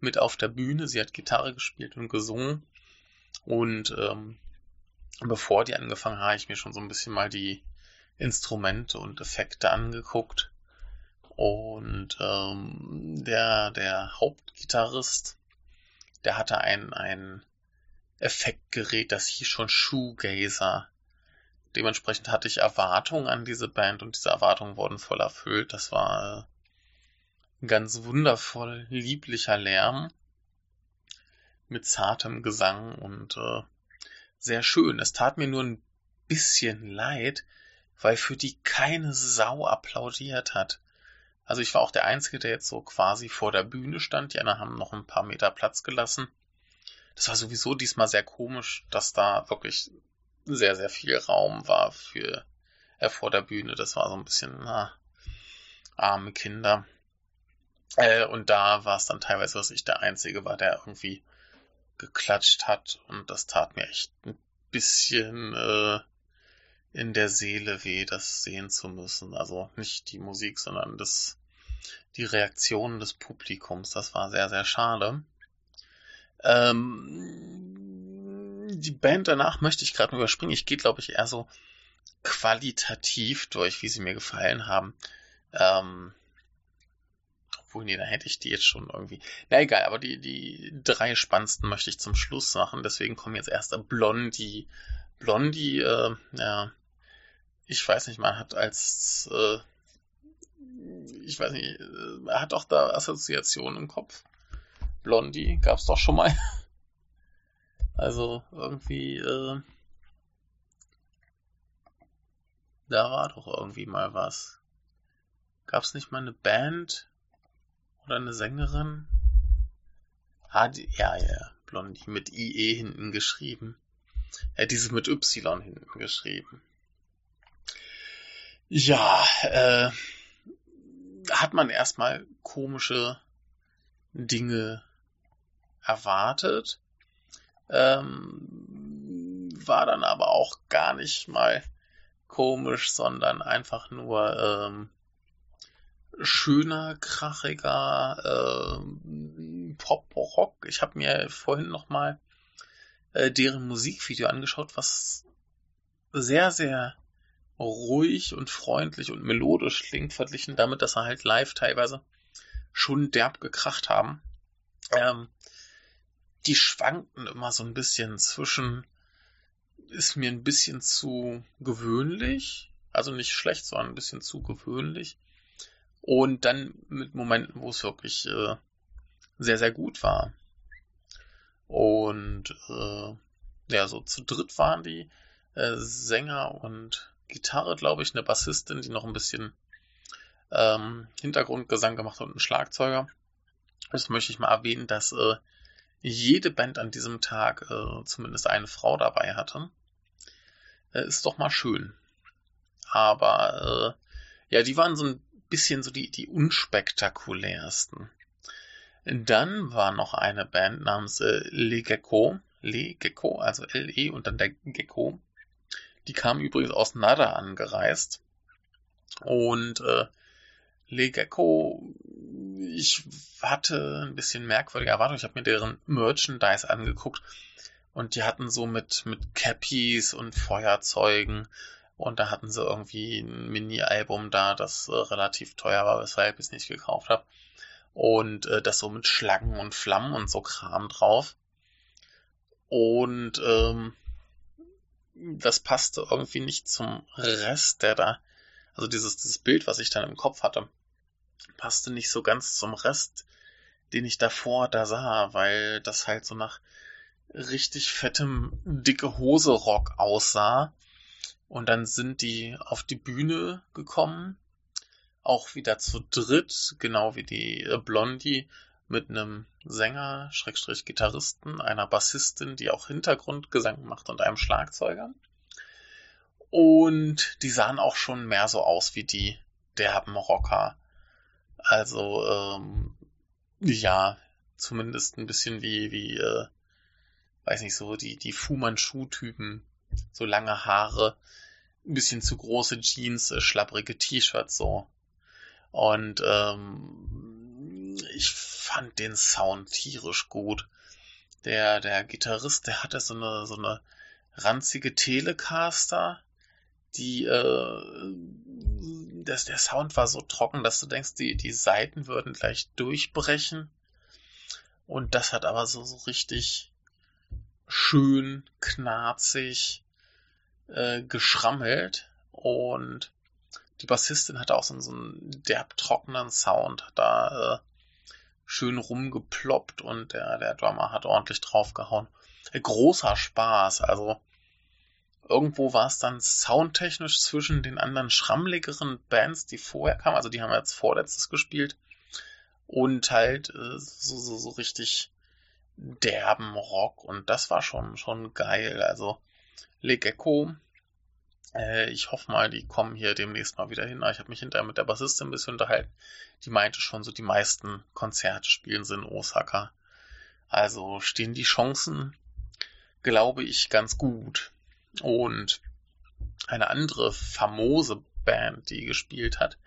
mit auf der Bühne. Sie hat Gitarre gespielt und gesungen. Und ähm, bevor die angefangen habe ich mir schon so ein bisschen mal die Instrumente und Effekte angeguckt. Und ähm, der, der Hauptgitarrist, der hatte ein, ein Effektgerät, das hieß schon Shoegazer. Dementsprechend hatte ich Erwartungen an diese Band und diese Erwartungen wurden voll erfüllt. Das war ein ganz wundervoll lieblicher Lärm mit zartem Gesang und äh, sehr schön. Es tat mir nur ein bisschen leid, weil für die keine Sau applaudiert hat. Also ich war auch der Einzige, der jetzt so quasi vor der Bühne stand. Die anderen haben noch ein paar Meter Platz gelassen. Das war sowieso diesmal sehr komisch, dass da wirklich sehr, sehr viel Raum war für äh, vor der Bühne. Das war so ein bisschen na, arme Kinder. Äh, und da war es dann teilweise, dass ich der Einzige war, der irgendwie geklatscht hat. Und das tat mir echt ein bisschen äh, in der Seele weh, das sehen zu müssen. Also nicht die Musik, sondern das, die Reaktionen des Publikums. Das war sehr, sehr schade. Ähm, die Band danach möchte ich gerade überspringen. Ich gehe, glaube ich, eher so qualitativ durch, wie sie mir gefallen haben. Ähm, obwohl, nee, da hätte ich die jetzt schon irgendwie. Na egal, aber die, die drei spannendsten möchte ich zum Schluss machen. Deswegen kommen jetzt erst Blondie. Blondie, äh, ja, ich weiß nicht, man hat als, äh, ich weiß nicht, äh, er hat doch da Assoziationen im Kopf. Blondie gab's doch schon mal. Also irgendwie, äh, da war doch irgendwie mal was. Gab's nicht mal eine Band oder eine Sängerin? Ah, die, ja, ja, Blondie mit IE hinten geschrieben. Er hat dieses mit Y hinten geschrieben. Ja, äh, hat man erstmal komische Dinge erwartet, ähm, war dann aber auch gar nicht mal komisch, sondern einfach nur ähm, schöner, krachiger ähm, Pop-Rock. Ich habe mir vorhin noch mal äh, deren Musikvideo angeschaut, was sehr, sehr ruhig und freundlich und melodisch klingt, verglichen damit, dass er halt live teilweise schon derb gekracht haben. Ähm, die schwankten immer so ein bisschen zwischen, ist mir ein bisschen zu gewöhnlich, also nicht schlecht, sondern ein bisschen zu gewöhnlich. Und dann mit Momenten, wo es wirklich äh, sehr, sehr gut war. Und äh, ja, so zu dritt waren die äh, Sänger und Gitarre, glaube ich, eine Bassistin, die noch ein bisschen ähm, Hintergrundgesang gemacht hat und ein Schlagzeuger. Das möchte ich mal erwähnen, dass äh, jede Band an diesem Tag äh, zumindest eine Frau dabei hatte. Äh, ist doch mal schön. Aber äh, ja, die waren so ein bisschen so die, die unspektakulärsten. Dann war noch eine Band namens äh, Le Gecko. Le Gecko, also L-E und dann der Gecko. Die kam übrigens aus Nada angereist. Und äh, Le Gecko, ich hatte ein bisschen merkwürdige Erwartungen. Ich habe mir deren Merchandise angeguckt und die hatten so mit, mit Cappies und Feuerzeugen und da hatten sie irgendwie ein Mini-Album da, das äh, relativ teuer war, weshalb ich es nicht gekauft habe. Und äh, das so mit Schlangen und Flammen und so Kram drauf. Und ähm, das passte irgendwie nicht zum Rest, der da, also dieses, dieses Bild, was ich dann im Kopf hatte, passte nicht so ganz zum Rest, den ich davor da sah, weil das halt so nach richtig fettem dicke Hose Rock aussah. Und dann sind die auf die Bühne gekommen, auch wieder zu dritt, genau wie die Blondie mit einem Sänger, Schrägstrich Gitarristen, einer Bassistin, die auch Hintergrundgesang macht und einem Schlagzeuger. Und die sahen auch schon mehr so aus wie die derben Rocker. Also, ähm, ja, zumindest ein bisschen wie, wie, äh, weiß nicht so, die, die Fu Manchu-Typen. So lange Haare, ein bisschen zu große Jeans, äh, schlapprige T-Shirts so. Und ähm, ich fand den Sound tierisch gut. Der, der Gitarrist, der hatte so eine, so eine ranzige Telecaster, die, äh, das, der Sound war so trocken, dass du denkst, die, die Seiten würden gleich durchbrechen. Und das hat aber so, so richtig schön, knarzig äh, geschrammelt. Und die Bassistin hatte auch so, so einen derb trockenen Sound, da äh, schön rumgeploppt und der, der Drummer hat ordentlich draufgehauen. Großer Spaß, also irgendwo war es dann soundtechnisch zwischen den anderen schrammligeren Bands, die vorher kamen, also die haben jetzt vorletztes gespielt, und halt äh, so, so, so richtig derben Rock und das war schon, schon geil. Also Le Gecko äh, ich hoffe mal, die kommen hier demnächst mal wieder hin. Ich habe mich hinterher mit der Bassistin ein bisschen unterhalten. Die meinte schon, so die meisten Konzerte spielen sie in Osaka. Also stehen die Chancen, glaube ich, ganz gut. Und eine andere famose Band, die gespielt hat,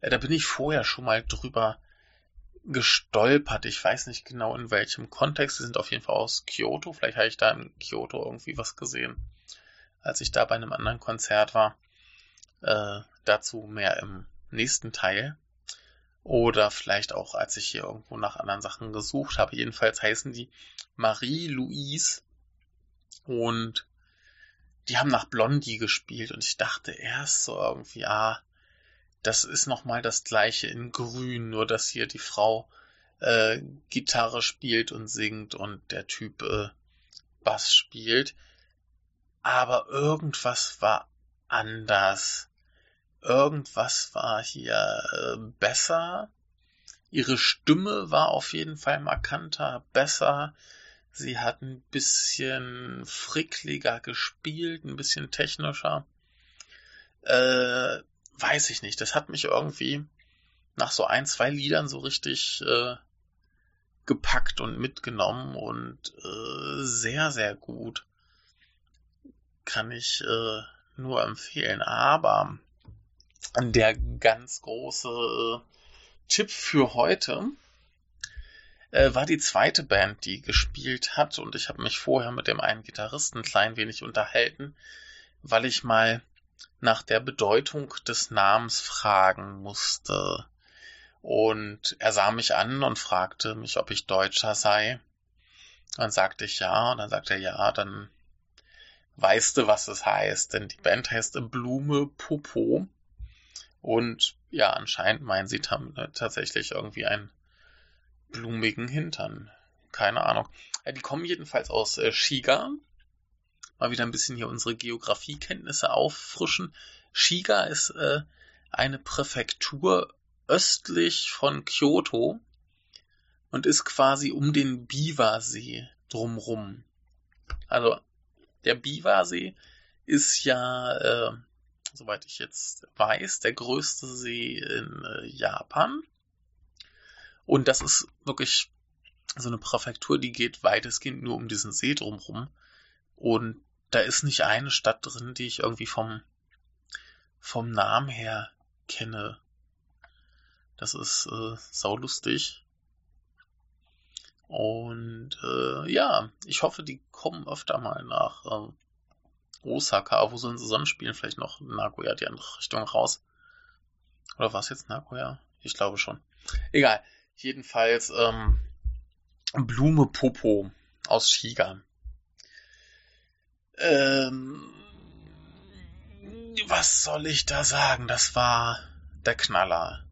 äh, da bin ich vorher schon mal drüber gestolpert. Ich weiß nicht genau in welchem Kontext. Sie sind auf jeden Fall aus Kyoto. Vielleicht habe ich da in Kyoto irgendwie was gesehen als ich da bei einem anderen Konzert war. Äh, dazu mehr im nächsten Teil. Oder vielleicht auch, als ich hier irgendwo nach anderen Sachen gesucht habe. Jedenfalls heißen die Marie-Louise. Und die haben nach Blondie gespielt. Und ich dachte erst so irgendwie, ah, das ist nochmal das gleiche in Grün, nur dass hier die Frau äh, Gitarre spielt und singt und der Typ äh, Bass spielt aber irgendwas war anders. Irgendwas war hier äh, besser. Ihre Stimme war auf jeden Fall markanter, besser. Sie hat ein bisschen frickliger gespielt, ein bisschen technischer. Äh, weiß ich nicht. Das hat mich irgendwie nach so ein, zwei Liedern so richtig äh, gepackt und mitgenommen und äh, sehr, sehr gut kann ich äh, nur empfehlen. Aber der ganz große äh, Tipp für heute äh, war die zweite Band, die gespielt hat. Und ich habe mich vorher mit dem einen Gitarristen ein klein wenig unterhalten, weil ich mal nach der Bedeutung des Namens fragen musste. Und er sah mich an und fragte mich, ob ich Deutscher sei. Dann sagte ich ja, und dann sagte er ja, dann weißt du, was es heißt, denn die Band heißt Blume Popo. Und ja, anscheinend meinen sie tam tatsächlich irgendwie einen blumigen Hintern. Keine Ahnung. Die kommen jedenfalls aus äh, Shiga. Mal wieder ein bisschen hier unsere Geografiekenntnisse auffrischen. Shiga ist äh, eine Präfektur östlich von Kyoto und ist quasi um den Biwa-See drumrum. Also der Biwa-See ist ja, äh, soweit ich jetzt weiß, der größte See in äh, Japan. Und das ist wirklich so eine Präfektur, die geht weitestgehend nur um diesen See drumherum. Und da ist nicht eine Stadt drin, die ich irgendwie vom, vom Namen her kenne. Das ist äh, saulustig. Und äh, ja, ich hoffe, die kommen öfter mal nach äh, Osaka. Wo sollen sie sonst spielen? Vielleicht noch Nagoya, die andere Richtung raus. Oder war es jetzt Nagoya? Ich glaube schon. Egal. Jedenfalls ähm, Blume Popo aus Shiga. Ähm, was soll ich da sagen? Das war der Knaller.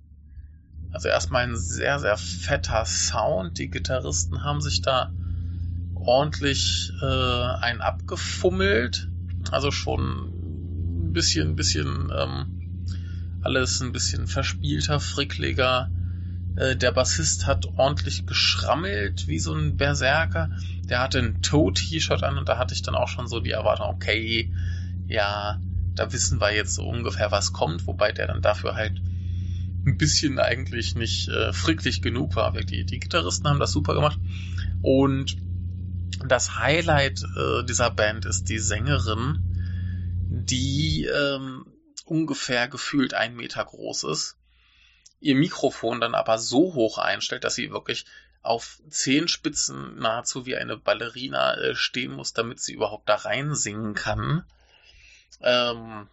Also erstmal ein sehr, sehr fetter Sound. Die Gitarristen haben sich da ordentlich äh, ein abgefummelt. Also schon ein bisschen, ein bisschen ähm, alles ein bisschen verspielter, frickliger. Äh, der Bassist hat ordentlich geschrammelt wie so ein Berserker. Der hatte ein Toe-T-Shirt an und da hatte ich dann auch schon so die Erwartung, okay, ja, da wissen wir jetzt so ungefähr, was kommt, wobei der dann dafür halt ein bisschen eigentlich nicht äh, fricklich genug war. Die, die Gitarristen haben das super gemacht. Und das Highlight äh, dieser Band ist die Sängerin, die ähm, ungefähr gefühlt ein Meter groß ist, ihr Mikrofon dann aber so hoch einstellt, dass sie wirklich auf Zehenspitzen nahezu wie eine Ballerina äh, stehen muss, damit sie überhaupt da rein singen kann. Ähm,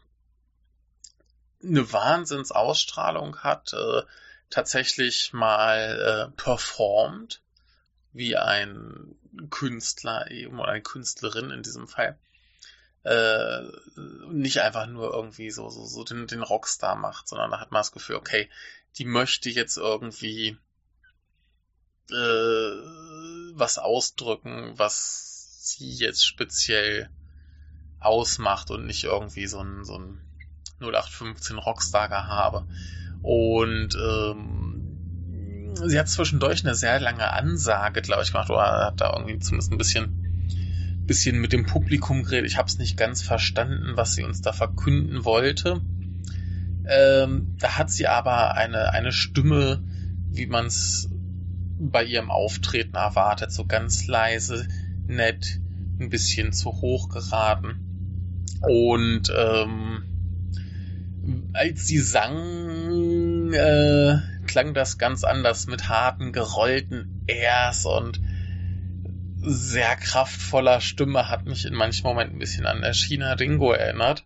eine Wahnsinnsausstrahlung hat, äh, tatsächlich mal äh, performt, wie ein Künstler eben oder eine Künstlerin in diesem Fall. Äh, nicht einfach nur irgendwie so, so, so den, den Rockstar macht, sondern da hat man das Gefühl, okay, die möchte jetzt irgendwie äh, was ausdrücken, was sie jetzt speziell ausmacht und nicht irgendwie so ein, so ein 0815 Rockstar-Gehabe. Und ähm, sie hat zwischendurch eine sehr lange Ansage, glaube ich, gemacht, oder hat da irgendwie zumindest ein bisschen bisschen mit dem Publikum geredet. Ich habe es nicht ganz verstanden, was sie uns da verkünden wollte. Ähm, da hat sie aber eine, eine Stimme, wie man es bei ihrem Auftreten erwartet, so ganz leise, nett, ein bisschen zu hoch geraten. Und ähm, als sie sang, äh, klang das ganz anders mit harten, gerollten Rs und sehr kraftvoller Stimme hat mich in manchen Momenten ein bisschen an China Ringo erinnert.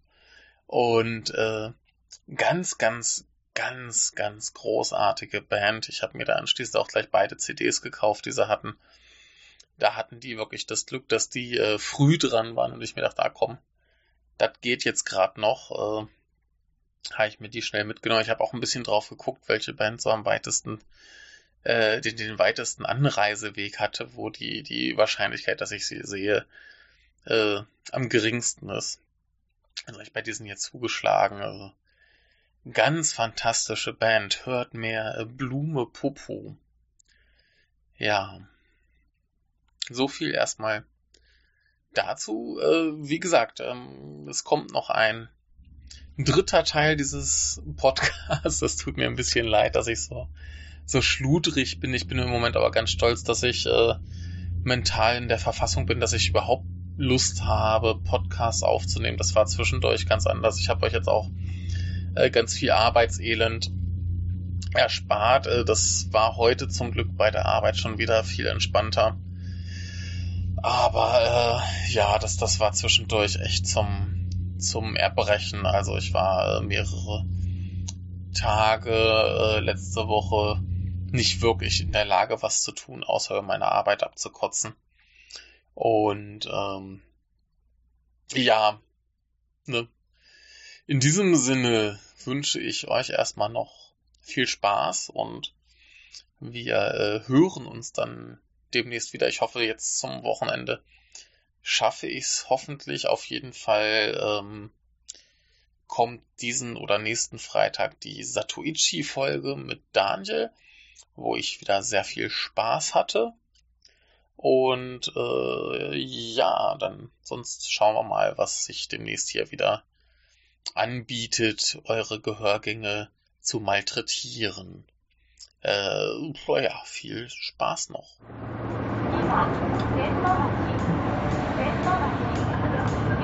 Und äh, ganz, ganz, ganz, ganz großartige Band. Ich habe mir da anschließend auch gleich beide CDs gekauft, die sie hatten. Da hatten die wirklich das Glück, dass die äh, früh dran waren und ich mir dachte, ah komm, das geht jetzt gerade noch. Äh, habe ich mir die schnell mitgenommen. Ich habe auch ein bisschen drauf geguckt, welche Band so am weitesten äh, den, den weitesten Anreiseweg hatte, wo die, die Wahrscheinlichkeit, dass ich sie sehe, äh, am geringsten ist. Also ich bei diesen jetzt zugeschlagen. Also ganz fantastische Band. Hört mehr äh, Blume Popo. Ja. So viel erstmal dazu. Äh, wie gesagt, ähm, es kommt noch ein dritter Teil dieses Podcasts. Es tut mir ein bisschen leid, dass ich so so schludrig bin. Ich bin im Moment aber ganz stolz, dass ich äh, mental in der Verfassung bin, dass ich überhaupt Lust habe, Podcasts aufzunehmen. Das war zwischendurch ganz anders. Ich habe euch jetzt auch äh, ganz viel Arbeitselend erspart. Äh, das war heute zum Glück bei der Arbeit schon wieder viel entspannter. Aber äh, ja, das, das war zwischendurch echt zum, zum Erbrechen. Also ich war äh, mehrere Tage äh, letzte Woche nicht wirklich in der Lage, was zu tun, außer meine Arbeit abzukotzen. Und ähm, ja, ne. In diesem Sinne wünsche ich euch erstmal noch viel Spaß und wir äh, hören uns dann demnächst wieder. Ich hoffe, jetzt zum Wochenende schaffe ich es hoffentlich auf jeden Fall. Ähm, kommt diesen oder nächsten Freitag die Satoichi-Folge mit Daniel wo ich wieder sehr viel Spaß hatte. Und äh, ja, dann sonst schauen wir mal, was sich demnächst hier wieder anbietet, eure Gehörgänge zu malträtieren. Äh, ja, viel Spaß noch.